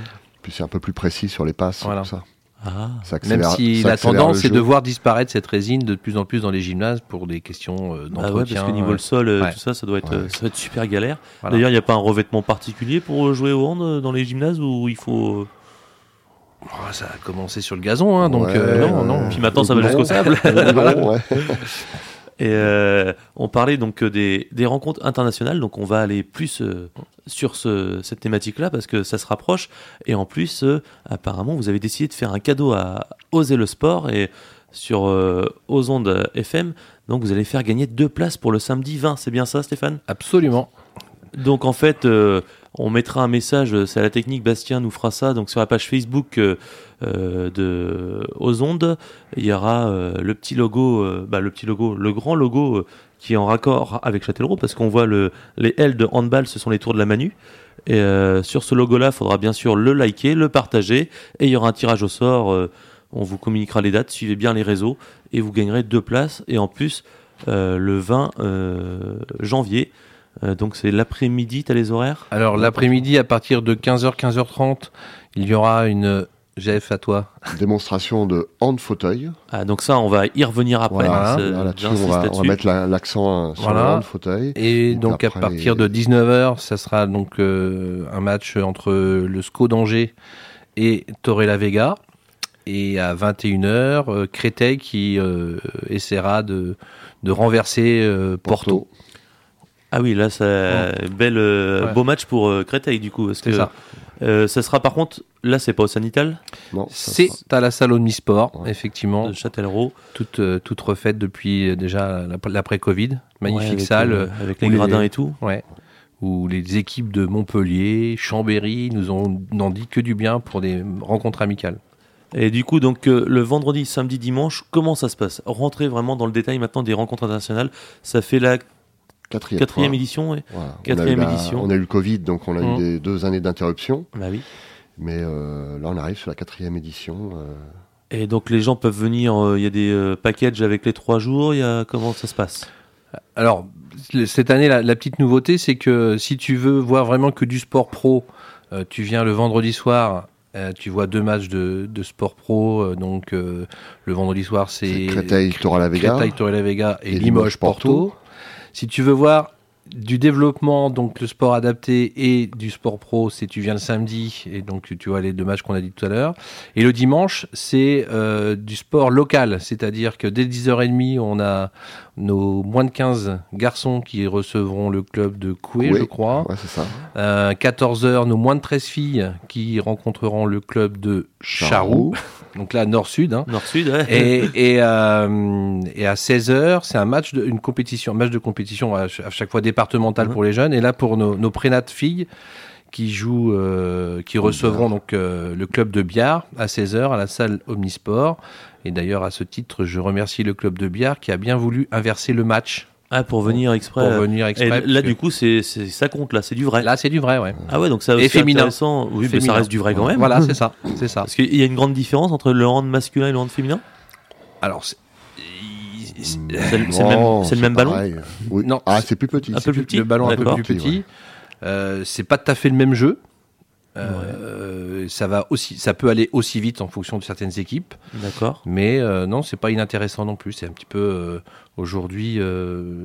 Puis c'est un peu plus précis sur les passes. Voilà. tout ça. Ah, Ça Même si ça la tendance le est de voir disparaître cette résine de plus en plus dans les gymnases pour des questions euh, bah ouais, d'entretien. parce que niveau euh, le sol, euh, ouais. tout ça, ça doit être, Ouais. euh, ça doit être super galère. voilà. D'ailleurs, il n'y a pas un revêtement particulier pour jouer au hand euh, dans les gymnases où il faut. euh, Oh, ça a commencé sur le gazon, hein, donc Ouais, euh, ouais, non, non. ouais. Puis maintenant, ça va jusqu'au sable. Et euh, on parlait donc euh, des, des rencontres internationales, donc on va aller plus euh, sur ce, cette thématique-là parce que ça se rapproche. Et en plus, euh, apparemment, vous avez décidé de faire un cadeau à Oser le Sport et sur aux ondes FM. Donc vous allez faire gagner deux places pour le samedi 20. C'est bien ça, Stéphane? Absolument. Donc en fait, on mettra un message, euh, c'est à la technique, Bastien nous fera ça, donc sur la page Facebook euh, euh, de Aux Ondes, il y aura le petit logo, bah, le petit logo, le grand logo qui est en raccord avec Châtellerault, parce qu'on voit le, les L de handball, ce sont les tours de la Manu. Et sur ce logo-là, il faudra bien sûr le liker, le partager, et il y aura un tirage au sort. on vous communiquera les dates, suivez bien les réseaux, et vous gagnerez deux places. Et en plus, le 20 euh, janvier, euh, donc c'est l'après-midi, t'as les horaires Alors l'après-midi, à partir de 15h, 15h30, il y aura une GF à toi. Démonstration de hand fauteuil. Ah, donc ça, on va y revenir après. Voilà, c'est- Là, là-dessus, j'insiste on va, on va là-dessus. mettre la- l'accent euh, sur Voilà. le hand fauteuil. Et Donc donc à partir les- de 19h, ça sera donc euh, un match entre le SCO d'Angers et Torre la Vega. Et à 21h, euh, Créteil qui euh, essaiera de, de renverser euh, Porto. Ah oui, là, bel, euh, Ouais. beau match pour euh, Créteil, du coup. parce C'est que, ça. euh, ça sera par contre, là, c'est pas au Sanital Non, ça C'est sera- à la salle Omnisport, Ouais. effectivement, de Châtellerault. toute, euh, toute refaite depuis euh, déjà la- l'après-Covid. Magnifique Ouais, avec, salle. euh, avec les gradins et tout. Ouais. Où les équipes de Montpellier, Chambéry nous ont n'en dit que du bien pour des rencontres amicales. Et du coup, donc, euh, le vendredi, samedi, dimanche, comment ça se passe? Rentrer vraiment dans le détail maintenant des rencontres internationales. Ça fait la quatrième, quatrième édition. ouais. Voilà. On a quatrième la- édition. On a eu le Covid, donc on a eu des deux années d'interruption. Bah oui. Mais euh, là, on arrive sur la quatrième édition. euh, Et donc, les gens peuvent venir. euh, Il y a des euh, packages avec les trois jours. Il y a comment ça se passe? Alors, cette année, la, la petite nouveauté, c'est que si tu veux voir vraiment que du sport pro, euh, tu viens le vendredi soir. euh, tu vois deux matchs de, de sport pro. euh, donc, euh, le vendredi soir, c'est Créteil, Torre la Vega. Créteil, Torre la Vega et, et Limoges, Limoges, Porto. Porto. Si tu veux voir du développement, donc le sport adapté et du sport pro, c'est tu viens le samedi et donc tu, vois les deux matchs qu'on a dit tout à l'heure. Et le dimanche, c'est euh, du sport local, c'est-à-dire que dès 10h30, on a nos moins de 15 garçons qui recevront le club de Coué, je crois. Ouais, c'est ça. Euh, 14h, nos moins de 13 filles qui rencontreront le club de Charroux. Donc là, nord-sud. Hein. Nord-Sud, ouais. Et, et, euh, et à 16h, c'est un match de, une compétition, un match de compétition à, ch- à chaque fois départemental Mhm. pour les jeunes. Et là, pour nos, nos prénates filles qui jouent, euh, qui recevront donc euh, le club de Biard à 16h à la salle Omnisport. Et d'ailleurs, à ce titre, je remercie le club de Biard qui a bien voulu inverser le match. Ah, pour venir exprès. pour venir Et exprès. là, du coup, c'est, c'est- ça compte, là, c'est du vrai. là, c'est du vrai, ouais. ah ouais, donc ça Et aussi féminin. intéressant. Oui, mais ça reste du vrai quand même. Voilà, c'est ça, c'est ça. Parce qu'il y a une grande différence entre le hand masculin et le hand féminin? Alors, c'est- c'est- C'est le- c'est le même- c'est le même ballon? Oui. Non, Ah, c'est plus petit. Un peu plus petit le ballon un peu plus Petit, petit. Euh, c'est pas tout à fait le même jeu. Euh, Ça va aussi, ça peut aller aussi vite en fonction de certaines équipes, D'accord. mais euh, non, c'est pas inintéressant non plus. C'est un petit peu euh, aujourd'hui. euh,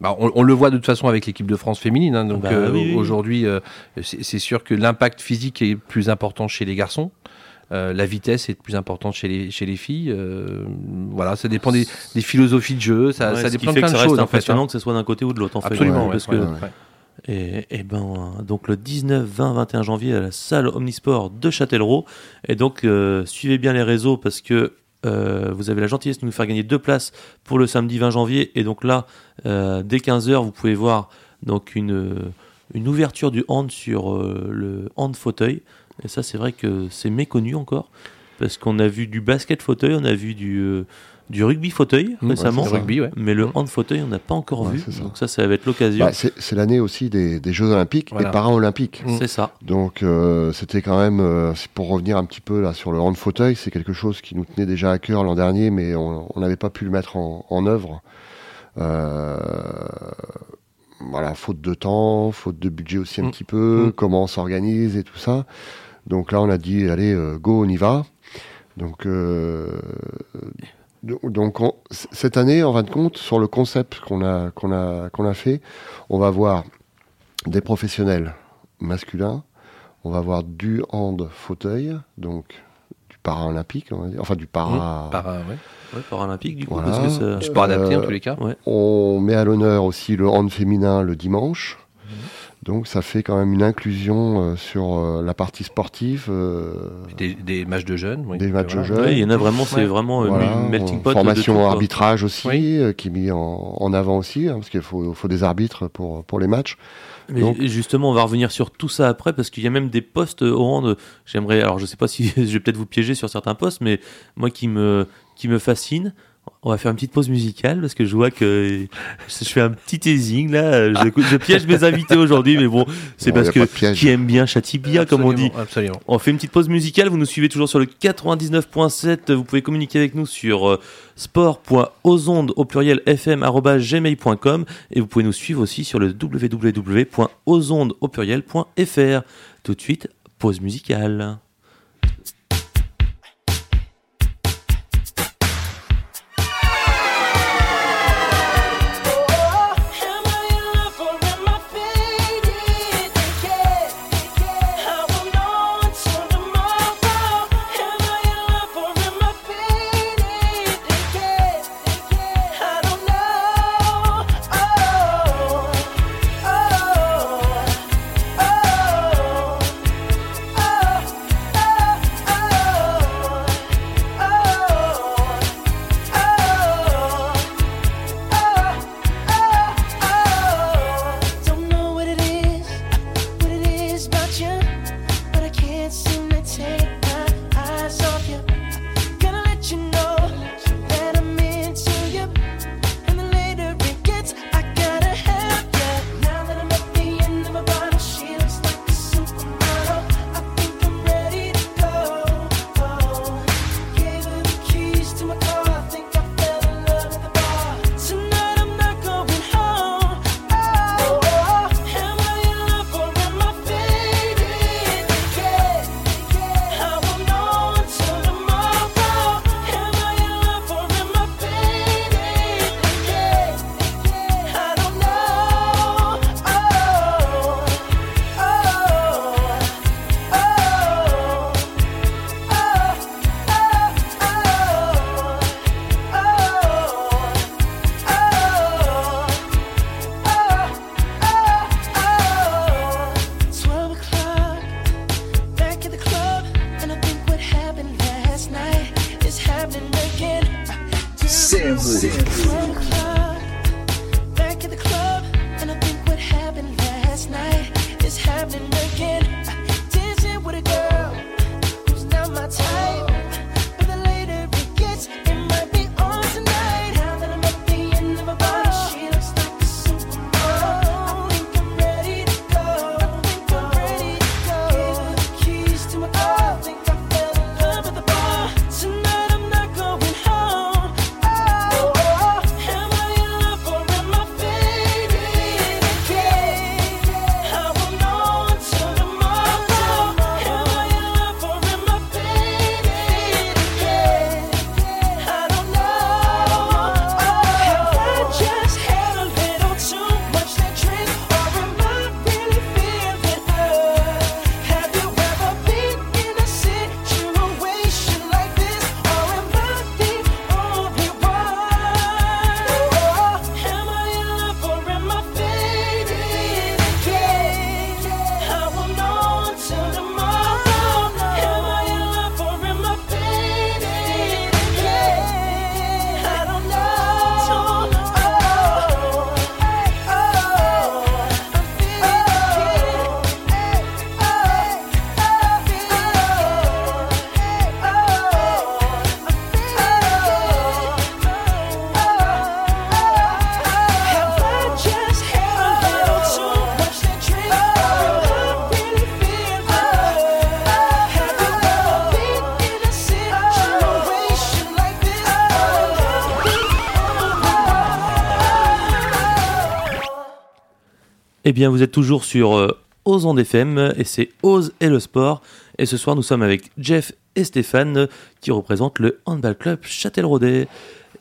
bah, on, on le voit de toute façon avec l'équipe de France féminine. hein, donc Bah oui, oui. aujourd'hui, c'est sûr que l'impact physique est plus important chez les garçons. Euh, la vitesse est plus importante chez les, chez les filles. Euh, voilà, ça dépend des, des philosophies de jeu. Ça, Ouais, dépend de plein de ça reste choses. En fait, impressionnant hein. que ce soit d'un côté ou de l'autre, en fait. Absolument, Ouais, parce ouais, que. Et, et ben, donc le 19, 20, 21 janvier à la salle Omnisport de Châtellerault. Et donc, euh, suivez bien les réseaux parce que euh, vous avez la gentillesse de nous faire gagner deux places pour le samedi 20 janvier. Et donc là, euh, dès 15h, vous pouvez voir donc une, une ouverture du hand sur le hand fauteuil. Et ça, c'est vrai que c'est méconnu encore. Parce qu'on a vu du basket fauteuil, on a vu du, du rugby fauteuil Mmh, récemment. ouais. Rugby, ouais. Mais le Mmh. hand fauteuil, on n'a pas encore Ouais, vu. ça. Donc ça, ça va être l'occasion. Bah, c'est c'est l'année aussi des, des Jeux Olympiques Voilà. et Paralympiques. Mm. c'est ça. Donc euh, c'était quand même, euh, pour revenir un petit peu là sur le hand fauteuil, c'est quelque chose qui nous tenait déjà à cœur l'an dernier, mais on n'avait pas pu le mettre en, en œuvre. Euh, voilà, faute de temps, faute de budget aussi un Mm. petit peu, Mm. comment on s'organise et tout ça. Donc là, on a dit, allez, euh, go, on y va. Donc, euh, do- donc on- cette année, en fin de compte, sur le concept qu'on a, qu'on a, qu'on a fait, on va voir des professionnels masculins, on va voir du hand fauteuil, donc du paralympique, on va dire, enfin du para. Par, ouais. Ouais, paralympique du coup, Voilà. parce que ça... Sport adapté en Euh, tous les cas. On met à l'honneur aussi le hand féminin le dimanche. Donc ça fait quand même une inclusion euh, sur euh, la partie sportive. euh, Des, des matchs de jeunes. oui. Des matchs de jeunes. Ouais, il y en a vraiment, c'est Ouais. vraiment euh, voilà, une melting pot. de formation tout, arbitrage aussi, Oui. euh, qui est mis en, en avant aussi, hein, parce qu'il faut, faut des arbitres pour, pour les matchs. Mais Donc- justement, on va revenir sur tout ça après parce qu'il y a même des postes au hand. J'aimerais, alors je sais pas si je vais peut-être vous piéger sur certains postes, mais moi qui me qui me fascine. On va faire une petite pause musicale parce que je vois que je fais un petit teasing là. Je, je piège mes invités aujourd'hui, mais bon, c'est Bon, parce que qui aime bien châtie bien, comme on dit. Absolument. On fait une petite pause musicale. Vous nous suivez toujours sur le 99.7. Vous pouvez communiquer avec nous sur euh, sport.ozonde au pluriel fm@gmail.com et vous pouvez nous suivre aussi sur le www.ozonde au pluriel.fr. Tout de suite, pause musicale. Eh bien, vous êtes toujours sur euh, Ose en FM et c'est Ose et le sport. Et ce soir, nous sommes avec Jeff et Stéphane qui représentent le Handball Club Châtelleraudais.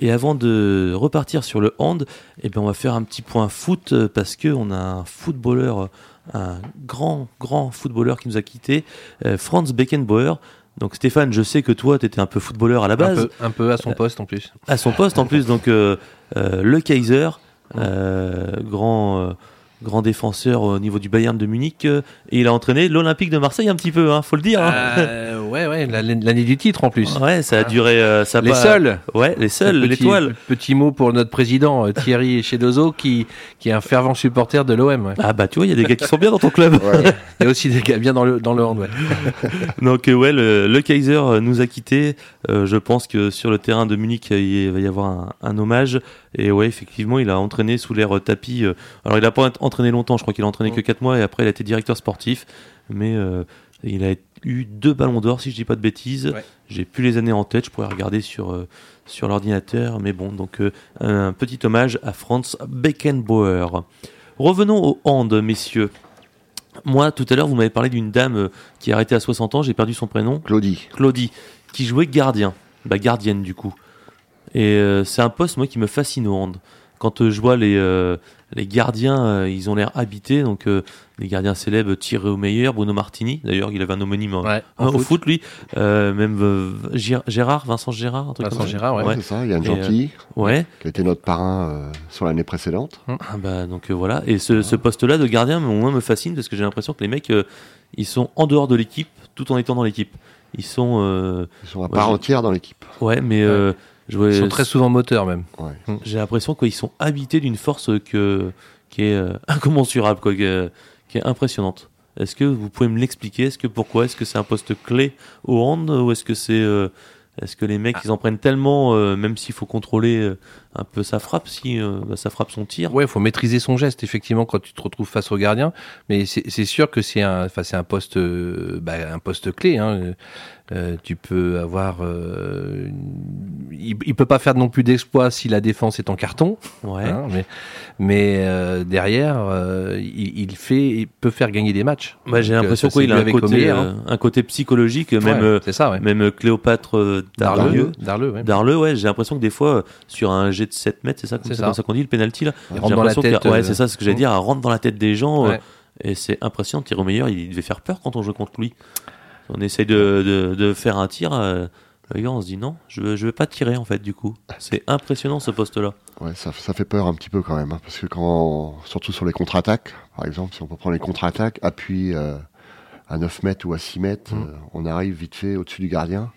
Et avant de repartir sur le hand, eh bien, on va faire un petit point foot euh, parce que on a un footballeur, euh, un grand, grand footballeur qui nous a quitté, euh, Franz Beckenbauer. Donc Stéphane, je sais que toi, tu étais un peu footballeur à la Un base, peu, un peu à son poste en plus. à son poste en plus. Donc euh, euh, le Kaiser, euh, grand, grand défenseur au niveau du Bayern de Munich, euh, et il a entraîné l'Olympique de Marseille un petit peu, hein, faut le dire. hein. Euh, ouais, ouais, la- l'année du titre en plus. Ouais, ça a duré. euh, ça Les pas- seuls. Ouais, les seuls, Petit- l'étoile. Petit mot pour notre président euh, Thierry Chedozo qui, qui est un fervent supporter de l'OM. Ouais. Ah bah tu vois, il y a des gars qui sont bien dans ton club. Ouais. Il y a aussi des gars bien dans le, dans le hand. Ouais. Donc ouais, le, le Kaiser nous a quittés. Euh, je pense que sur le terrain de Munich, il va y avoir un, un hommage. Et ouais, effectivement, il a entraîné sous l'air euh, tapis. euh, alors il a pas entraîné longtemps, je crois qu'il a entraîné que 4 mois et après il a été directeur sportif. Mais euh, il a eu deux ballons d'or, si je dis pas de bêtises. Ouais. J'ai plus les années en tête, je pourrais regarder sur, euh, sur l'ordinateur. Mais bon, donc euh, un petit hommage à Franz Beckenbauer. Revenons au hand, messieurs. Moi, tout à l'heure, vous m'avez parlé d'une dame qui est arrêtée à 60 ans, j'ai perdu son prénom. Claudie. Claudie, qui jouait gardien, bah gardienne du coup. Et euh, c'est un poste moi qui me fascine au hand. Quand euh, je vois les euh, les gardiens, euh, ils ont l'air habités, donc euh, les gardiens célèbres Thierry Meyer, Bruno Martini. D'ailleurs, il avait un homonyme Ouais, hein, en au foot. foot, lui. Euh, même euh, Gé- Gérard, Vincent Gérard, un truc Vincent comme. Gérard, ouais. Ouais, c'est ça. Yann euh, Gentil, Ouais. qui a été notre parrain euh, sur l'année précédente. Ah bah donc euh, voilà. Et ce, ce poste-là de gardien, moi, me fascine parce que j'ai l'impression que les mecs, euh, ils sont en dehors de l'équipe, tout en étant dans l'équipe. Ils sont, euh, Ils sont à Ouais, part je- entière dans l'équipe. ouais, mais euh, je vois- Ils sont très souvent moteurs même. Ouais. j'ai l'impression qu'ils sont habités d'une force que, qui est euh, incommensurable, quoi, qui est, qui est impressionnante. Est-ce que vous pouvez me l'expliquer? Est-ce que pourquoi? Est-ce que c'est un poste clé au hand ou est-ce que c'est euh, est-ce que les mecs ils en prennent tellement, euh, même s'il faut contrôler euh, un peu sa frappe, si euh, bah, ça frappe son tir? Ouais, il faut maîtriser son geste effectivement quand tu te retrouves face au gardien. Mais c'est sûr que c'est un, enfin c'est un poste, euh, bah, un poste clé. Hein. Euh, tu peux avoir, euh, il, il peut pas faire non plus d'exploit si la défense est en carton. Ouais. hein, mais mais euh, derrière, il, il fait, il peut faire gagner des matchs. Bah, j'ai l'impression qu'il a vu un côté, hein. un côté psychologique, même, Ouais, c'est ça, ouais. même Cléopâtre. Darleux, Darleux, ouais. Darleux, ouais, j'ai l'impression que des fois, sur un jet de 7 mètres, c'est ça, comme ça. qu'on dit, le penalty là. J'ai l'impression. Ouais, c'est ça ce que j'allais dire, rentre dans la tête des gens. et c'est impressionnant. Thierry Meilleur, il devait faire peur quand on joue contre lui. On essaye de, de, de faire un tir. euh, le gars, on se dit non, je veux, je veux pas tirer en fait, du coup. C'est impressionnant ce poste-là. Ouais, ça, ça fait peur un petit peu quand même, hein, parce que quand, surtout sur les contre-attaques, par exemple, si on peut prendre les contre-attaques, appui euh, à 9 mètres ou à 6 mètres, Mm. euh, on arrive vite fait au-dessus du gardien.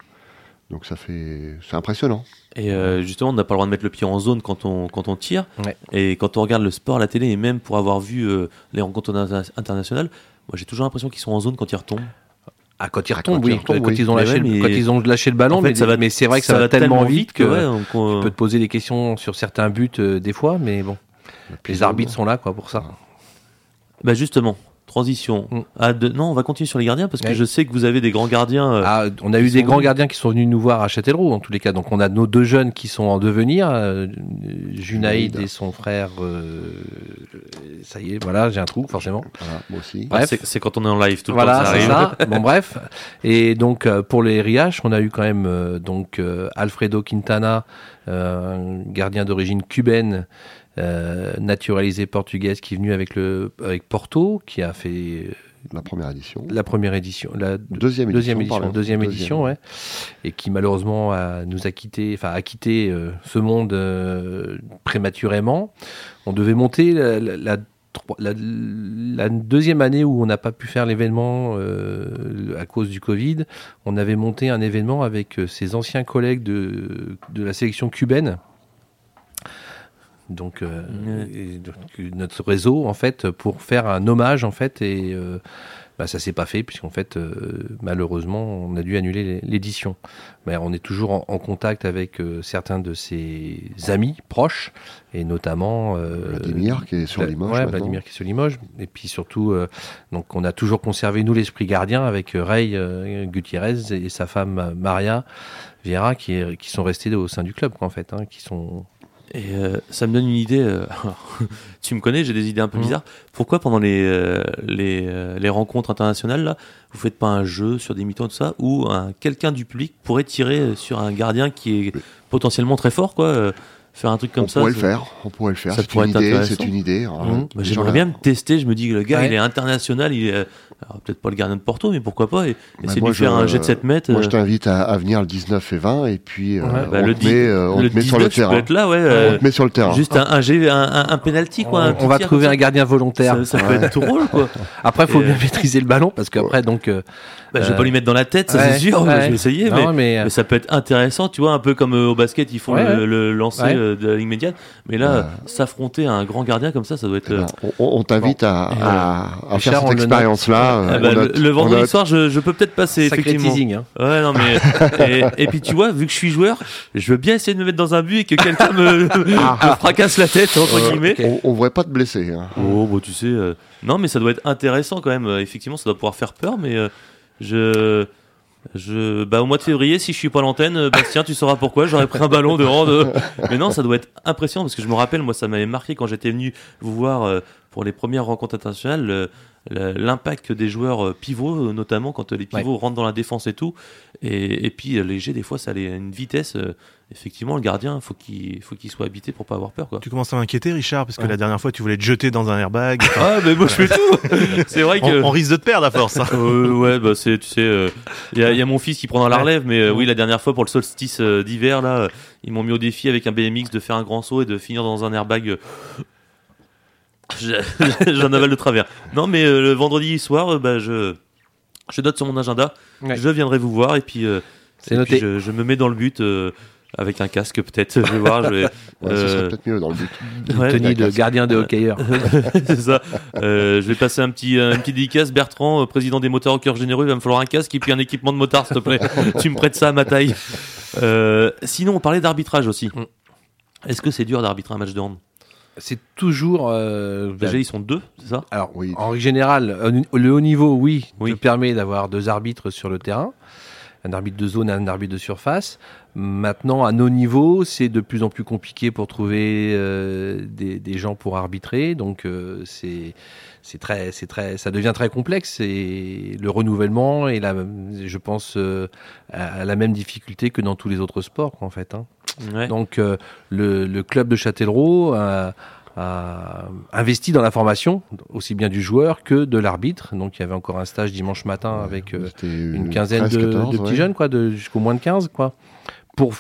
Donc ça fait, c'est impressionnant. Et euh, justement, on n'a pas le droit de mettre le pied en zone quand on, quand on tire. Ouais. Et quand on regarde le sport à la télé, et même pour avoir vu euh, les rencontres interna- internationales, moi j'ai toujours l'impression qu'ils sont en zone quand ils retombent. Ah, quand ils retombent, quand ils oui. quand, oui. ils ont lâché, ouais, le- mais- quand ils ont lâché le ballon, En fait, mais, ça va- mais c'est vrai que ça, va tellement vite que, ouais, tu peux te poser des questions sur certains buts euh, des fois, mais bon, les arbitres sont là quoi pour ça. Bah justement, transition. Mm. Ah, de- Non, on va continuer sur les gardiens parce que Ouais. je sais que vous avez des grands gardiens. euh, Ah, on a eu des grands venus. gardiens qui sont venus nous voir à Châtellerault en tous les cas. Donc on a nos deux jeunes qui sont en devenir, euh, Junaïd et son frère. euh, ça y est, voilà, j'ai un trou forcément. Voilà, moi aussi. ah, bref. c'est c'est quand on est en live tout le Voilà, temps ça c'est arrive. ça. Bon, bref. Et donc, euh, pour les Riaches, on a eu quand même euh, donc euh, Alfredo Quintana, euh, un gardien d'origine cubaine, euh, naturalisé portugaise, qui est venu avec le avec Porto, qui a fait La première édition. la première édition, la Deuxième édition. deuxième édition, deuxième édition, ouais, et qui malheureusement a, nous a quitté, enfin a quitté euh, ce monde euh, prématurément. On devait monter la, la- la deuxième année où on n'a pas pu faire l'événement euh, à cause du Covid. On avait monté un événement avec euh, ses anciens collègues de, de la sélection cubaine. Donc, euh, Ouais. et donc, euh, notre réseau en fait pour faire un hommage en fait et euh, bah, ça s'est pas fait puisqu'en fait euh, malheureusement on a dû annuler l'é- l'édition. Mais on est toujours en, en contact avec euh, certains de ses amis proches et notamment euh, Vladimir qui est sur Limoges. Ouais. Vladimir qui est sur Limoges. Et puis surtout, euh, donc on a toujours conservé nous l'esprit gardien avec Ray euh, Gutiérrez et sa femme Maria Vieira qui, est- qui sont restés au sein du club quoi, en fait, hein, qui sont Et euh, ça me donne une idée. euh, tu me connais, j'ai des idées un peu Mhm. bizarres. Pourquoi pendant les, euh, les, euh, les rencontres internationales, là, vous faites pas un jeu sur des mi-temps, tout ça, où un, quelqu'un du public pourrait tirer sur un gardien qui est potentiellement très fort, quoi Faire un truc comme on ça. pourrait le faire, on pourrait le faire. C'est une idée, c'est une idée. J'aimerais bien me tester. Je me dis que le gars, Ouais. il est international. Il est peut-être pas le gardien de Porto, mais pourquoi pas et, Bah, essayer de lui faire je- un jet de 7 mètres. Moi, euh, je t'invite à, à venir le 19 et 20, et puis euh, bah, on, le te dix- met, euh, on le te met sur le 19, je peux terrain. être là, ouais. On te met sur le terrain. Juste un, un, un, un, un penalty, quoi. on va trouver un gardien volontaire. ça. Peut être drôle, quoi. Après, il faut bien maîtriser le ballon parce qu'après, donc. Euh, Bah, je vais pas lui mettre dans la tête, ça ouais, c'est sûr. ouais. Je vais essayer, non, mais, mais, euh, mais ça peut être intéressant, tu vois, un peu comme euh, au basket, ils font Ouais, le, ouais. le lancer Ouais. euh, de la ligne médiane. Mais là, Ouais. s'affronter à un grand gardien comme ça, ça doit être. Eh euh, ben, on on t'invite à, Et, à, à Richard, faire cette expérience-là. ah euh, bah, le, vendredi soir, je, je peux peut-être passer, sacré effectivement. teasing. Hein. Ouais, non, mais. et, et puis, tu vois, vu que je suis joueur, je veux bien essayer de me mettre dans un but et que quelqu'un me, me fracasse la tête, entre Euh, guillemets. On, on voudrait pas te blesser. hein. Oh, bah, tu sais. euh, Non, mais ça doit être intéressant quand même. Effectivement, ça doit pouvoir faire peur, mais euh, je. Je, bah, au mois de février, si je suis pas à l'antenne, euh, Bastien, tu sauras pourquoi. J'aurais pris un ballon de hand. Mais non, ça doit être impressionnant parce que je me rappelle, moi, ça m'avait marqué quand j'étais venu vous voir euh, pour les premières rencontres internationales. le- le- L'impact des joueurs euh, pivots, notamment quand les pivots rentrent dans la défense et tout. Et, et puis, les jets, des fois, ça allait à une vitesse. Euh, effectivement, le gardien, faut qu'il faut qu'il soit habité pour pas avoir peur, quoi. Tu commences à m'inquiéter, Richard, parce que Ouais. la dernière fois, tu voulais te jeter dans un airbag. Ah, mais moi, je fais tout. C'est vrai que. on, on risque de te perdre à force. hein. Euh, ouais, bah c'est, tu sais, euh, il y, a- il y a mon fils qui prendra la Ouais. relève, mais euh, oui, la dernière fois pour le solstice euh, d'hiver, là, euh, ils m'ont mis au défi avec un BMX de faire un grand saut et de finir dans un airbag. euh, J'en avale de travers. Non, mais euh, le vendredi soir, euh, bah, je, je note sur mon agenda, Ouais. je viendrai vous voir et puis, euh, C'est noté. puis je, je me mets dans le but euh, avec un casque peut-être. Je vais voir. Je vais, Ouais, Ce serait euh, peut-être mieux dans le but. ouais, de casque. gardien de hockeyeur. c'est ça. Euh, je vais passer un petit, un petit dédicace. Bertrand, euh, président des moteurs au cœur généreux, il va me falloir un casque et puis un équipement de motard, s'il te plaît. tu me prêtes ça à ma taille. Euh, sinon, on parlait d'arbitrage aussi. Mm. Est-ce que c'est dur d'arbitrer un match de hand? C'est toujours. euh, Déjà, ils sont deux, c'est ça? Alors, Oui. en règle générale, le haut niveau, oui, Oui. te permet d'avoir deux arbitres sur le terrain, un arbitre de zone et un arbitre de surface. Maintenant, à nos niveaux, c'est de plus en plus compliqué pour trouver euh, des, des gens pour arbitrer, donc euh, c'est c'est très, c'est très, ça devient très complexe et le renouvellement est la, je pense, euh, à la même difficulté que dans tous les autres sports, en fait. hein. Ouais. Donc euh, le, le club de Châtellerault investi dans la formation, aussi bien du joueur que de l'arbitre. Donc il y avait encore un stage dimanche matin avec euh, une quinzaine 13, de, 14, de petits ouais. jeunes, quoi, de, jusqu'au moins de 15, quoi, pour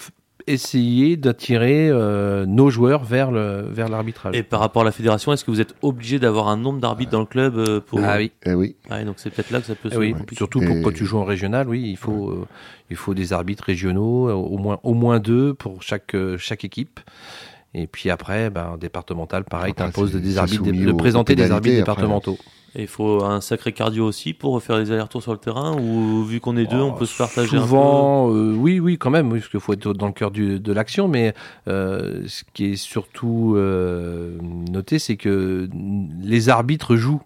essayer d'attirer euh, nos joueurs vers le vers l'arbitrage. Et par rapport à la fédération, est-ce que vous êtes obligé d'avoir un nombre d'arbitres dans le club euh, pour... Ah oui, Eh oui. Donc c'est peut-être là que ça peut eh se oui. surtout pour Et- quand tu joues en régional, oui, il faut euh, il faut des arbitres régionaux, euh, au moins au moins deux pour chaque euh, chaque équipe. Et puis après, ben, départemental, pareil, t'imposes des arbitres, de, présenter des arbitres après. départementaux. Et il faut un sacré cardio aussi pour faire les allers-retours sur le terrain ou vu qu'on est deux, on Oh, peut se partager Souvent, euh, oui, oui, quand même, oui, parce qu'il faut être dans le cœur du- de l'action. Mais euh, ce qui est surtout euh, noté, c'est que les arbitres jouent.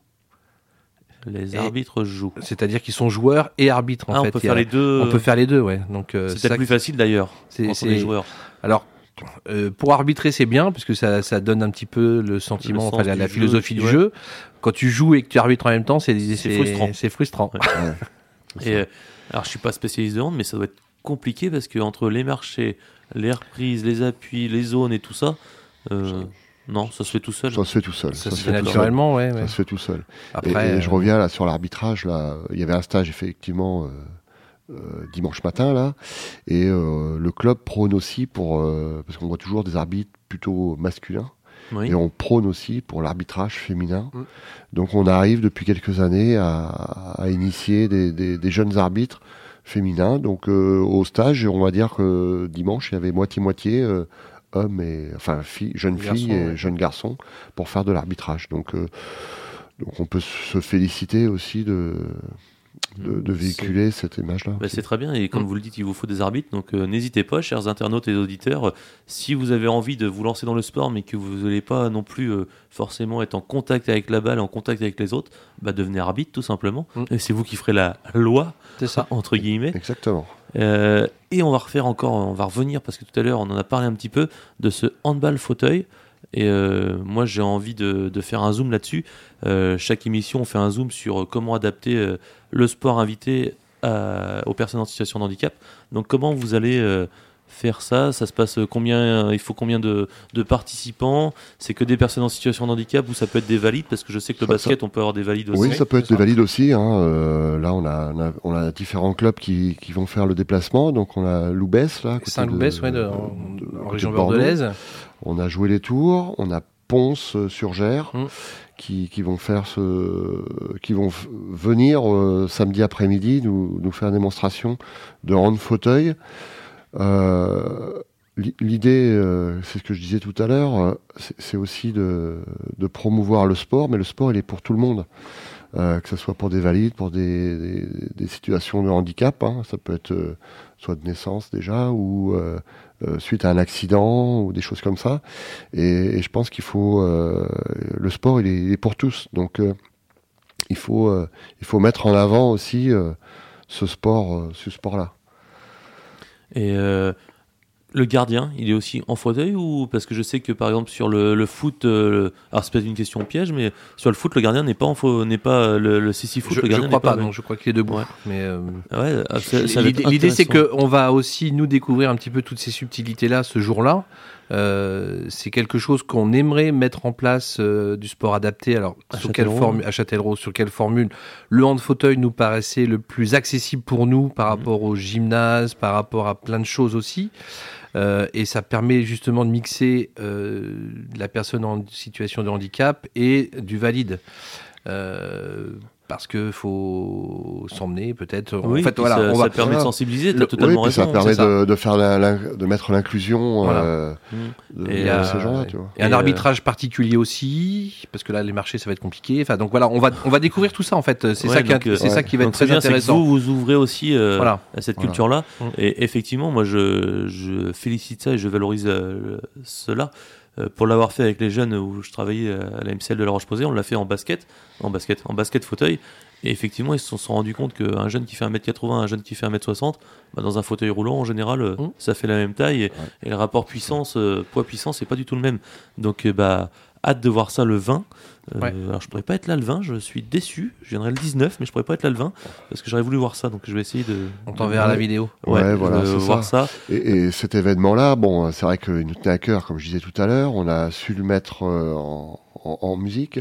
un peu Les Et- arbitres jouent. C'est-à-dire qu'ils sont joueurs et arbitres. En Ah, fait. on peut Il y a- faire les deux. On peut faire les deux, ouais. Donc euh, C'est peut-être plus facile d'ailleurs. c'est- les joueurs. Alors, euh, pour arbitrer, c'est bien, parce que ça, ça donne un petit peu le sentiment, Le enfin, la, du la jeu, philosophie du ouais. jeu. Quand tu joues et que tu arbitres en même temps, c'est frustrant. C'est frustrant. Et, euh, alors, je suis pas spécialiste de hand, mais ça doit être compliqué parce que entre les marchés, les reprises, les appuis, les zones et tout ça, euh, non, ça se fait tout seul. Ça se fait tout seul. Ça, Ça se fait naturellement, ouais. ouais. Ça se fait tout seul. Et- Après, et, je euh, reviens là sur l'arbitrage. Là, il y avait un stage effectivement euh, dimanche matin là, et euh, le club prône aussi pour euh, parce qu'on voit toujours des arbitres plutôt masculins. Oui. Et on prône aussi pour l'arbitrage féminin. Mm. Donc on arrive depuis quelques années à, à initier des, des- des jeunes arbitres féminins. Donc au stage, on va dire que dimanche, il y avait moitié-moitié euh, hommes et enfin filles, jeunes filles et ouais. jeunes garçons pour faire de l'arbitrage. Donc, donc on peut se féliciter aussi de, de, de véhiculer cette image-là. Bah, c'est très bien et comme Mm. vous le dites, il vous faut des arbitres. Donc euh, n'hésitez pas, chers internautes et auditeurs, euh, si vous avez envie de vous lancer dans le sport, mais que vous n'allez pas non plus euh, forcément être en contact avec la balle, en contact avec les autres, bah, devenez arbitre tout simplement. Mm. Et c'est vous qui ferez la loi C'est ça. entre guillemets. Exactement. Euh, et on va refaire encore, on va revenir parce que tout à l'heure on en a parlé un petit peu de ce handball fauteuil. Et euh, moi j'ai envie de, faire un zoom là-dessus. Euh, chaque émission on fait un zoom sur comment adapter euh, le sport invité aux personnes en situation de handicap. Donc comment vous allez faire ça Ça se passe combien Il faut combien de, de participants? C'est que des personnes en situation de handicap ou ça peut être des valides? Parce que je sais que le Ça- basket on peut avoir des valides aussi. Oui, ça peut être des valides aussi. hein. Euh, là, on a, on, a, on a différents clubs qui, qui vont faire le déplacement. Donc, on a Loubès, là. Saint-Loubès, de- en, région bordelaise. On a joué les tours. On a Ponce-sur-Gers Mm. qui, qui vont faire ce, qui vont venir euh, samedi après-midi nous, nous faire une démonstration de hand fauteuil. Euh, l'i- L'idée, euh, c'est ce que je disais tout à l'heure, euh, c'est aussi de, promouvoir le sport, mais le sport, il est pour tout le monde. Que ce soit pour des valides, pour des, des- situations de handicap, hein. ça peut être soit de naissance déjà, ou suite à un accident, ou des choses comme ça. Et, je pense qu'il faut... le sport, il est, il est pour tous. Donc, il, faut, il faut mettre en avant aussi ce sport, ce sport-là. Et euh, le gardien, il est aussi en fauteuil ou parce que je sais que par exemple sur le, le foot, euh, alors c'est peut-être une question piège, mais sur le foot, le gardien n'est pas en faux, n'est pas euh, le, le CC foot. Je, le je gardien crois pas. pas, non, je crois qu'il est debout. Ouais. Mais euh, Ah ouais, ah, l'idée, c'est qu'on va aussi nous découvrir un petit peu toutes ces subtilités-là ce jour-là. Euh, c'est quelque chose qu'on aimerait mettre en place euh, du sport adapté. Alors À sur quelle Châtellerault. formule à Châtellerault, sur quelle formule? Le hand fauteuil nous paraissait le plus accessible pour nous par Mhm. rapport au gymnase, par rapport à plein de choses aussi. Euh, et ça permet justement de mixer la personne en situation de handicap et du valide. Euh, parce que faut s'emmener peut-être. Oui, en fait, voilà, ça, on ça va. permet de sensibiliser. Le- totalement oui, puis ça raison. permet ça. de, de faire la- la- de mettre l'inclusion Voilà. euh, de, Et, de euh, ces gens-là. Et un euh, arbitrage particulier aussi, parce que là les marchés ça va être compliqué. Enfin donc voilà, on va on va découvrir tout ça en fait. C'est Ouais, ça qui donc, euh, c'est ça qui va être Donc, très bien, c'est que intéressant. vous vous ouvrez aussi euh, Voilà. à cette Voilà. culture-là. Mm. Et effectivement, moi, je, je félicite ça et je valorise euh, cela. Euh, pour l'avoir fait avec les jeunes où je travaillais à la MCL de La Roche-Posay, on l'a fait en basket, en basket, en basket fauteuil. Et effectivement, ils se sont rendus compte qu'un jeune qui fait 1m80, un jeune qui fait 1m60, bah, dans un fauteuil roulant, en général, euh, Mm. ça fait la même taille. Et, et le rapport puissance, euh, poids-puissance, c'est pas du tout le même. Donc, bah, hâte de voir ça le 20. Euh, Ouais. Alors, je pourrais pas être là le 20, je suis déçu. Je viendrai le 19, mais je pourrais pas être là le 20 parce que j'aurais voulu voir ça. Donc, je vais essayer de. On t'enverra la vidéo. Ouais, voilà, c'est voir ça. Et, et cet événement-là, bon, c'est vrai qu'il nous tenait à cœur, comme je disais tout à l'heure. On a su le mettre euh, en, en- en musique,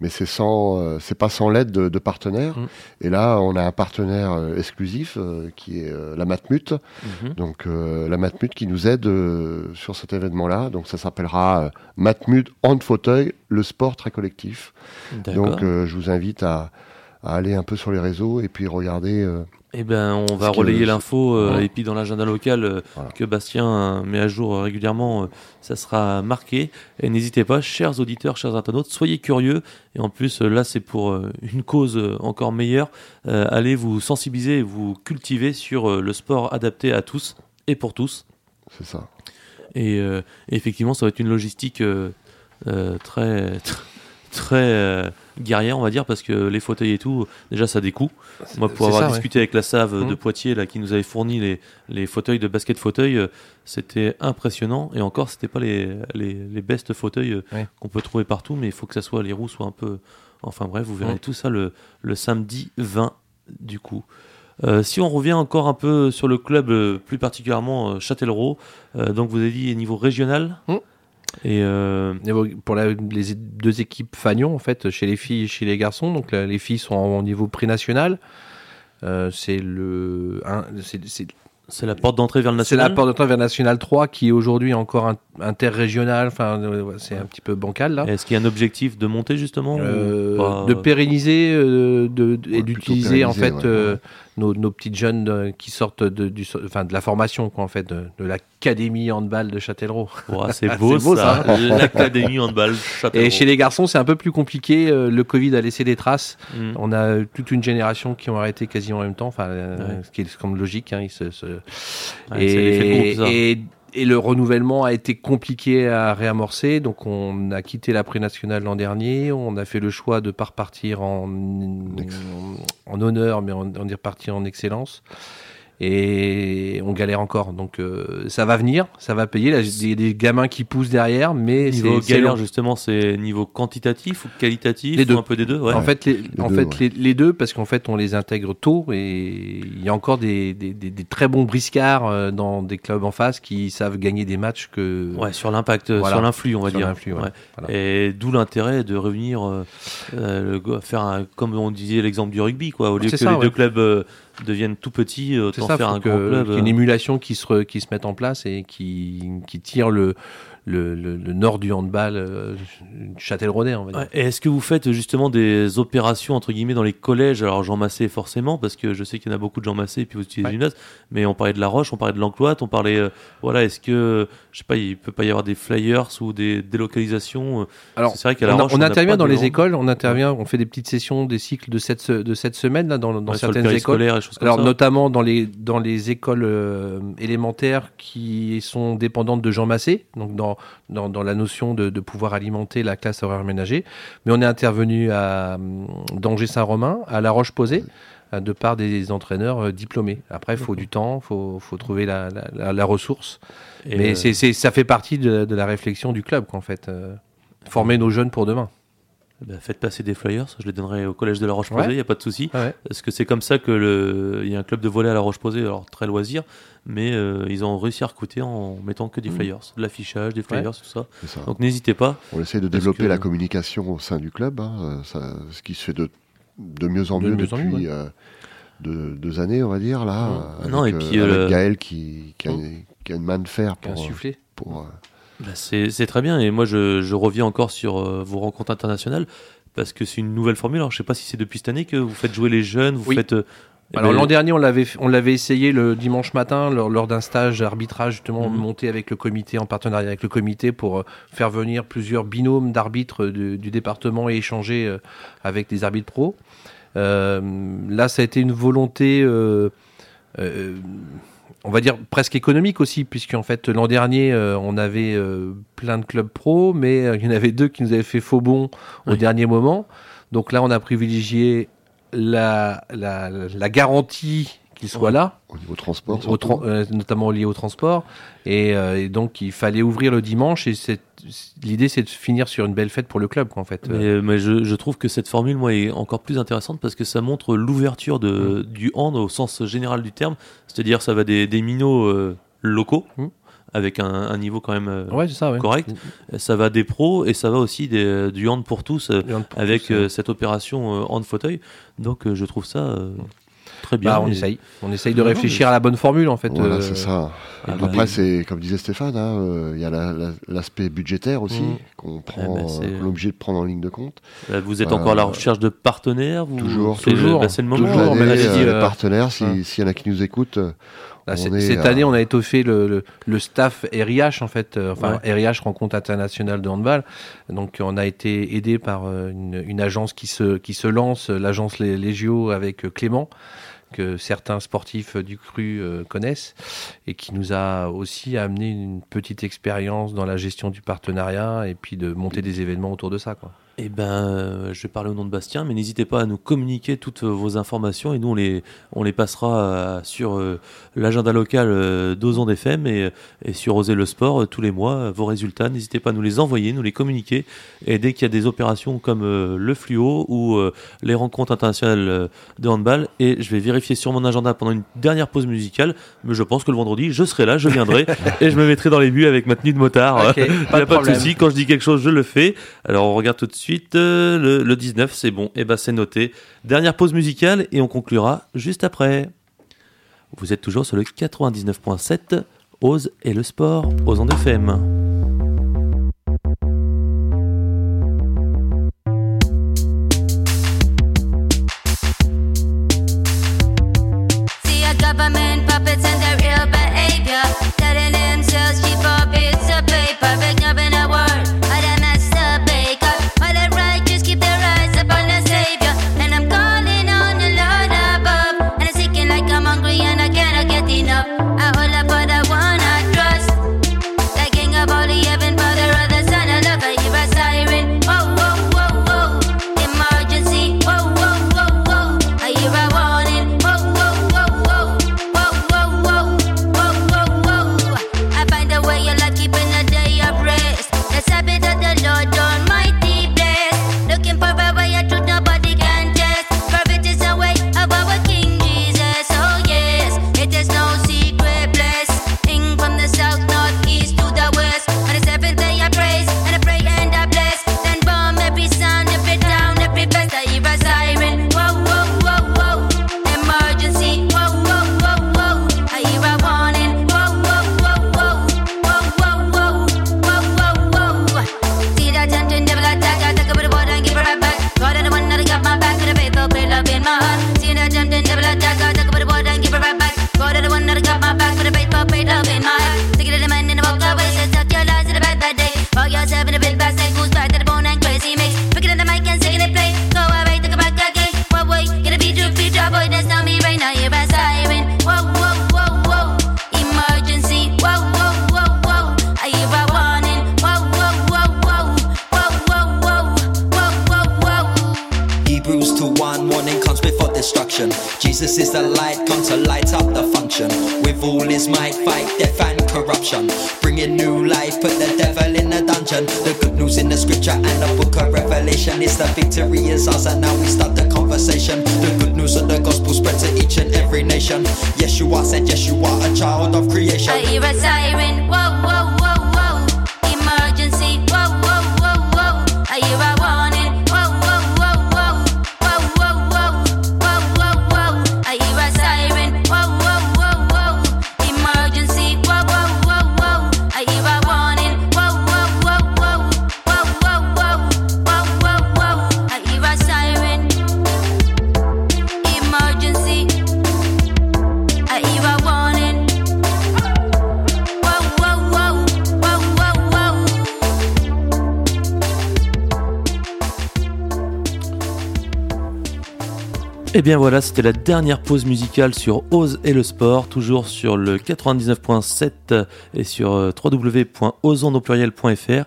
mais c'est sans, euh, c'est pas sans l'aide de, de partenaires. Mm. Et là, on a un partenaire euh, exclusif euh, qui est la Matmut. Mhm. Donc la Matmut qui nous aide sur cet événement-là. Donc ça s'appellera Matmut Hand Fauteuil, le sport très collectif. Donc je vous invite à, à aller un peu sur les réseaux et puis regarder. Eh ben, on va relayer l'info euh, Ouais. et puis dans l'agenda local euh, Voilà. que Bastien euh, met à jour régulièrement, ça sera marqué. Et n'hésitez pas, chers auditeurs, chers internautes, soyez curieux. Et en plus, là, c'est pour une cause encore meilleure. Allez vous sensibiliser et vous cultiver sur le sport adapté à tous et pour tous. c'est ça. Et, effectivement, ça va être une logistique très, très euh, guerrière, on va dire, parce que les fauteuils et tout, déjà, ça a des coûts. Moi, pour avoir ça, ouais. discuté avec la SAV de Mhm. Poitiers, là, qui nous avait fourni les, les fauteuils de basket fauteuil, euh, c'était impressionnant. Et encore, c'était pas les, les, les best fauteuils euh, Ouais. qu'on peut trouver partout, mais il faut que ça soit, les roues soient un peu. Enfin bref, vous verrez Mhm. tout ça le, le samedi 20, du coup. Euh, si on revient encore un peu sur le club, euh, plus particulièrement euh, Châtellerault, donc vous avez dit niveau régional. Mhm. Et euh, Et Pour la- les deux équipes Fagnon, en fait, chez les filles et chez les garçons, donc là, les filles sont au niveau pré-national. Euh, c'est le, c'est- c'est c'est la porte d'entrée vers le C'est national. la porte d'entrée vers National 3 qui est aujourd'hui encore un- interrégional. Enfin, euh, c'est un petit peu bancal là. Est-ce qu'il y a un objectif de monter justement ou Euh, pas de pérenniser euh, de, de- et d'utiliser en fait ouais. euh, nos, nos petites jeunes euh, qui sortent de, du, enfin, de la formation, quoi, en fait, de, de l'académie handball de Châtellerault. Ouah, c'est beau, ça. ça, L'académie handball Châtellerault. Et chez les garçons, c'est un peu plus compliqué. euh, Le Covid a laissé des traces. Mm. On a euh, toute une génération qui ont arrêté quasiment en même temps, enfin, Ouais. ce qui est comme logique. Hein, ils se, se- Ouais, et, et le renouvellement a été compliqué à réamorcer. Donc, on a quitté la pré-nationale l'an dernier. On a fait le choix de pas repartir en, en, honneur, mais on, on est reparti en excellence. Et on galère encore. Donc, euh, ça va venir, ça va payer. Là, il y a des gamins qui poussent derrière, mais Niveau galère, long. justement, c'est niveau quantitatif ou qualitatif Les ou deux. un peu des deux ouais. En fait, les, en deux, fait ouais. les, les deux, parce qu'en fait, on les intègre tôt et il y a encore des, des, des- des très bons briscards euh, dans des clubs en face qui savent gagner des matchs que. Ouais, sur l'impact, euh, Voilà. sur l'influx, on va Sur dire. l'influx, ouais. Ouais. Voilà. Et d'où l'intérêt de revenir euh, euh, faire un, comme on disait l'exemple du rugby, quoi. Au lieu que ça, les ouais. deux clubs euh, deviennent tout petits, autant ça, faire un que- grand club. y une euh, émulation qui se, re- qui se mette en place et qui, qui tire le, le, le, le nord du handball euh, châtelleraudais, on va dire. Ouais, Et est-ce que vous faites justement des opérations entre guillemets dans les collèges? Alors Jean Massé forcément parce que je sais qu'il y en a beaucoup de Jean Massé et puis vous utilisez Ouais. gymnase, mais on parlait de la Roche, on parlait de l'Encloite, on parlait euh, voilà est-ce que je sais pas il peut pas y avoir des flyers ou des délocalisations euh, Alors, c'est vrai qu'à la on, a- Roche on intervient dans les écoles, on intervient, on fait des petites sessions, des cycles de cette, de cette semaine là, dans, ouais, certaines écoles. périscolaire et choses comme Alors ça. notamment dans les dans les écoles euh, élémentaires qui sont dépendantes de Jean Massé, donc dans dans, dans la notion de, de pouvoir alimenter la classe horaire ménagée. Mais on est intervenu à hum, Danger-Saint-Romain, à La Roche-Posay, euh, de part des entraîneurs euh, diplômés. Après, il faut du temps, il faut, faut trouver la, la, la- la ressource. Et, Mais euh, c'est ça fait partie de, de la réflexion du club, qu'en fait. former nos jeunes pour demain. Bah, faites passer des flyers, je les donnerai au collège de la Roche-Posay, il Ouais. y a pas de souci. Ouais. Parce que c'est comme ça que le il y a un club de volley à la Roche-Posay, alors très loisir, mais euh, ils ont réussi à recruter en mettant que des Mhm. flyers, de l'affichage, des flyers, tout ça. Donc n'hésitez pas. On essaie de développer que- la communication au sein du club, hein, ça- ce qui se fait de, de mieux en De mieux mieux en depuis mieux, euh, deux, deux années, on va dire, là. Euh, Non, avec, et puis, euh, avec euh, Gaël qui, qui, a, Mm. qui a une main de fer pour, Bah, c'est très bien et moi je, je reviens encore sur euh, vos rencontres internationales parce que c'est une nouvelle formule. Alors je sais pas si c'est depuis cette année que vous faites jouer les jeunes, vous Oui. faites. euh, Alors ben, l'an dernier, on l'avait on l'avait essayé le dimanche matin lors, lors d'un stage d'arbitrage justement Mhm. monté avec le comité en partenariat avec le comité pour euh, faire venir plusieurs binômes d'arbitres du, du département et échanger avec des arbitres pros. Là, ça a été une volonté, on va dire presque économique aussi, puisqu'en fait l'an dernier, euh, on avait euh, plein de clubs pros, mais euh, il y en avait deux qui nous avaient fait faux bond au Oui. dernier moment. Donc là, on a privilégié la, la, la garantie qu'il soit Ouais. là, au niveau transport. au surtout. tran- euh, notamment lié au transport. Et, euh, et donc, il fallait ouvrir le dimanche. Et l'idée, c'est de finir sur une belle fête pour le club, quoi, en fait. Mais, euh, mais je, je trouve que cette formule, moi, est encore plus intéressante parce que ça montre l'ouverture de, Mm. du hand au sens général du terme. C'est-à-dire, ça va des, des minots euh, locaux Mm. avec un, un niveau quand même euh, ouais, c'est ça, ouais. correct. Ça va des pros et ça va aussi des, du hand pour tous euh, pour avec tous, euh, cette opération euh, hand fauteuil. Donc, euh, je trouve ça euh, très bien. bah, on Et- essaye. On essaye de Non, réfléchir à la bonne formule, en fait. Voilà, euh, c'est ça. bah, Après, c'est comme disait Stéphane, hein, euh, il y a la- la- l'aspect budgétaire aussi Mm. qu'on bah, prend, euh, qu'on est obligé de prendre en ligne de compte. Là, vous êtes Euh, encore à la recherche de partenaires vous- toujours, c'est le- toujours, bah, C'est le moment. Toujours, hein, euh, euh, les partenaires, si- hein. s'il y en a qui nous écoutent, Là, est cette année, on a étoffé le, le, le staff RIH, en fait, euh, enfin RIH Rencontre internationale de handball. Donc, on a été aidé par euh, une, une agence qui se, qui se lance, l'agence Lé- Légio avec euh, Clément, que certains sportifs du CRU euh, connaissent, et qui nous a aussi amené une petite expérience dans la gestion du partenariat et puis de monter des événements autour de ça. Eh ben, euh, je vais parler au nom de Bastien, mais n'hésitez pas à nous communiquer toutes euh, vos informations et nous on les, on les passera euh, sur euh, l'agenda local euh, d'Ozon FM et, et sur Oser le Sport euh, tous les mois. vos résultats, n'hésitez pas à nous les envoyer, nous les communiquer. Et dès qu'il y a des opérations comme le fluo ou les rencontres internationales de handball, et je vais vérifier sur mon agenda pendant une dernière pause musicale, mais je pense que le vendredi, je serai là, je viendrai et je me mettrai dans les buts avec ma tenue de motard. Ok, Il pas n'y de a pas de souci, quand je dis quelque chose, je le fais. Alors on regarde tout de suite euh, le, le 19, c'est bon, et ben c'est noté. Dernière pause musicale et on conclura juste après. Vous êtes toujours sur le 99.7, Ose et le sport, aux ondes FM. Bien voilà, c'était la dernière pause musicale sur Ose et le sport, toujours sur le 99.7 et sur euh, www.osonaupluriel.fr.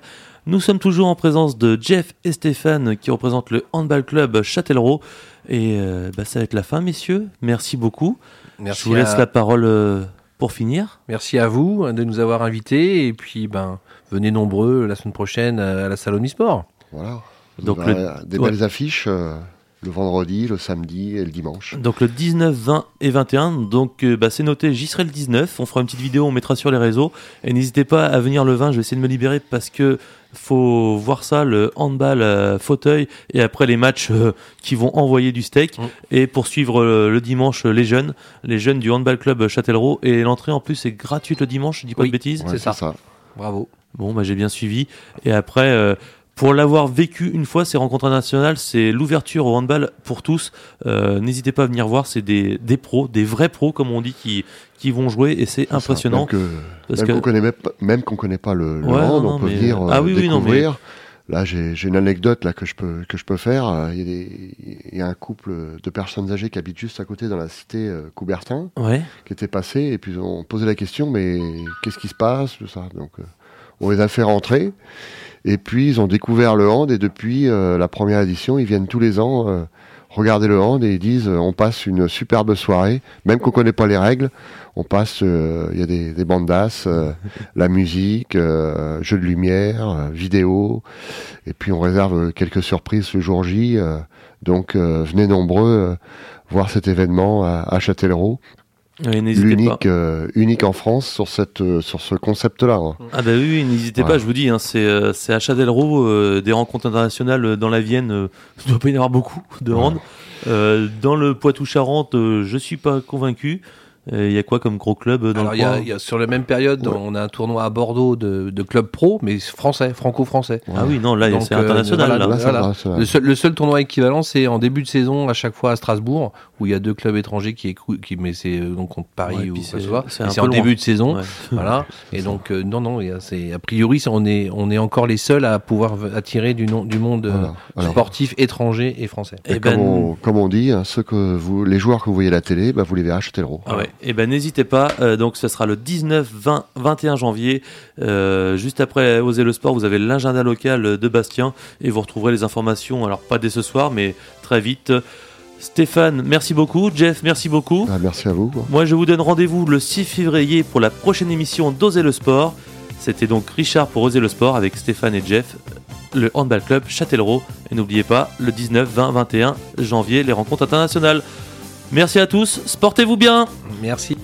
Nous sommes toujours en présence de Jeff et Stéphane qui représentent le handball club Châtellerault. Et euh, bah, ça va être la fin, messieurs. Merci beaucoup. Merci Je vous laisse à- la parole euh, pour finir. Merci à vous de nous avoir invités et puis ben venez nombreux la semaine prochaine à la salle Omnisport. Voilà. Donc le- des ouais. belles affiches euh, le vendredi, le samedi et le dimanche. Donc le 19, 20 et 21. Donc euh, bah, c'est noté, j'y serai le 19. On fera une petite vidéo, on mettra sur les réseaux. Et n'hésitez pas à venir le 20, je vais essayer de me libérer parce que faut voir ça, le handball euh, fauteuil et après les matchs euh, qui vont envoyer du steak. Mm. Et pour suivre euh, le dimanche les jeunes, les jeunes du handball club Châtellerault. Et l'entrée en plus est gratuite le dimanche, je dis pas Oui. de bêtises. Ouais, c'est ça. Bravo. Bon, bah, j'ai bien suivi. Et après, euh, pour l'avoir vécu une fois, ces rencontres internationales, c'est l'ouverture au handball pour tous. Euh, N'hésitez pas à venir voir, c'est des, des pros, des vrais pros, comme on dit, qui, qui vont jouer et c'est ça. impressionnant. Même même que- qu'on connaît même, qu'on connaît pas le, le Ouais, hand, non, on peut mais- venir euh, Ah oui, oui, non, mais- découvrir. Là, j'ai j'ai une anecdote là que je peux que je peux faire. Euh, Il y, a des- il y a un couple de personnes âgées qui habitent juste à côté dans la cité euh, Coubertin, Ouais, qui était passé et puis on posait la question mais qu'est-ce qui se passe tout ça. Donc euh, on les a fait rentrer. Et puis ils ont découvert le hand. Et depuis euh, la première édition ils viennent tous les ans euh, regarder le hand. Et ils disent euh, on passe une superbe soirée. Même qu'on connaît pas les règles on passe euh, il y a des, des bandas euh, la musique euh, jeux de lumière euh, vidéo. Et puis on réserve quelques surprises le jour J euh, donc euh, venez nombreux euh, voir cet événement à, à Châtellerault Ouais, pas. l'unique euh, unique en France sur cette euh, sur ce concept là Ah bah oui, oui, n'hésitez pas, je vous dis, hein, c'est euh, c'est à Châtellerault, euh, des rencontres internationales dans la Vienne, euh, il ne doit pas y en avoir beaucoup de hand. Euh, dans le Poitou-Charentes, euh, je suis pas convaincu. Euh, Il y a quoi comme gros club euh, dans Alors le y, a- y a sur la même période, Ouais. on a un tournoi à Bordeaux de, de club pro, mais français, franco-français. Ah oui, non, là, c'est euh, international. voilà, là. Là, voilà. Le seul, le seul tournoi équivalent, c'est en début de saison, à chaque fois à Strasbourg, où il y a deux clubs étrangers qui, qui mais c'est euh, donc contre Paris Ouais, ou c'est- en loin. début de saison, Ouais. voilà. Et donc euh, non, non, il y a- c'est a priori, on est on est encore les seuls à pouvoir attirer du, nom- du monde euh, Voilà. Alors, sportif étranger et français. Eh et ben, comme, on, comme on dit, hein, ceux que vous, les joueurs que vous voyez à la télé, bah, vous les verrez à Châtellerault. Ah ouais. Et ben n'hésitez pas. euh, donc ce sera le 19, 20, 21 janvier. Euh, juste après Oser le sport, vous avez l'agenda local de Bastien et vous retrouverez les informations. Alors pas dès ce soir, mais très vite. Stéphane, merci beaucoup. Jeff, merci beaucoup. Ah, merci à vous. Moi, je vous donne rendez-vous le 6 février pour la prochaine émission d'Oser le sport. C'était donc Richard pour Oser le sport avec Stéphane et Jeff, le handball club Châtellerault. Et n'oubliez pas, le 19, 20, 21 janvier, les rencontres internationales. Merci à tous, sportez-vous bien Merci.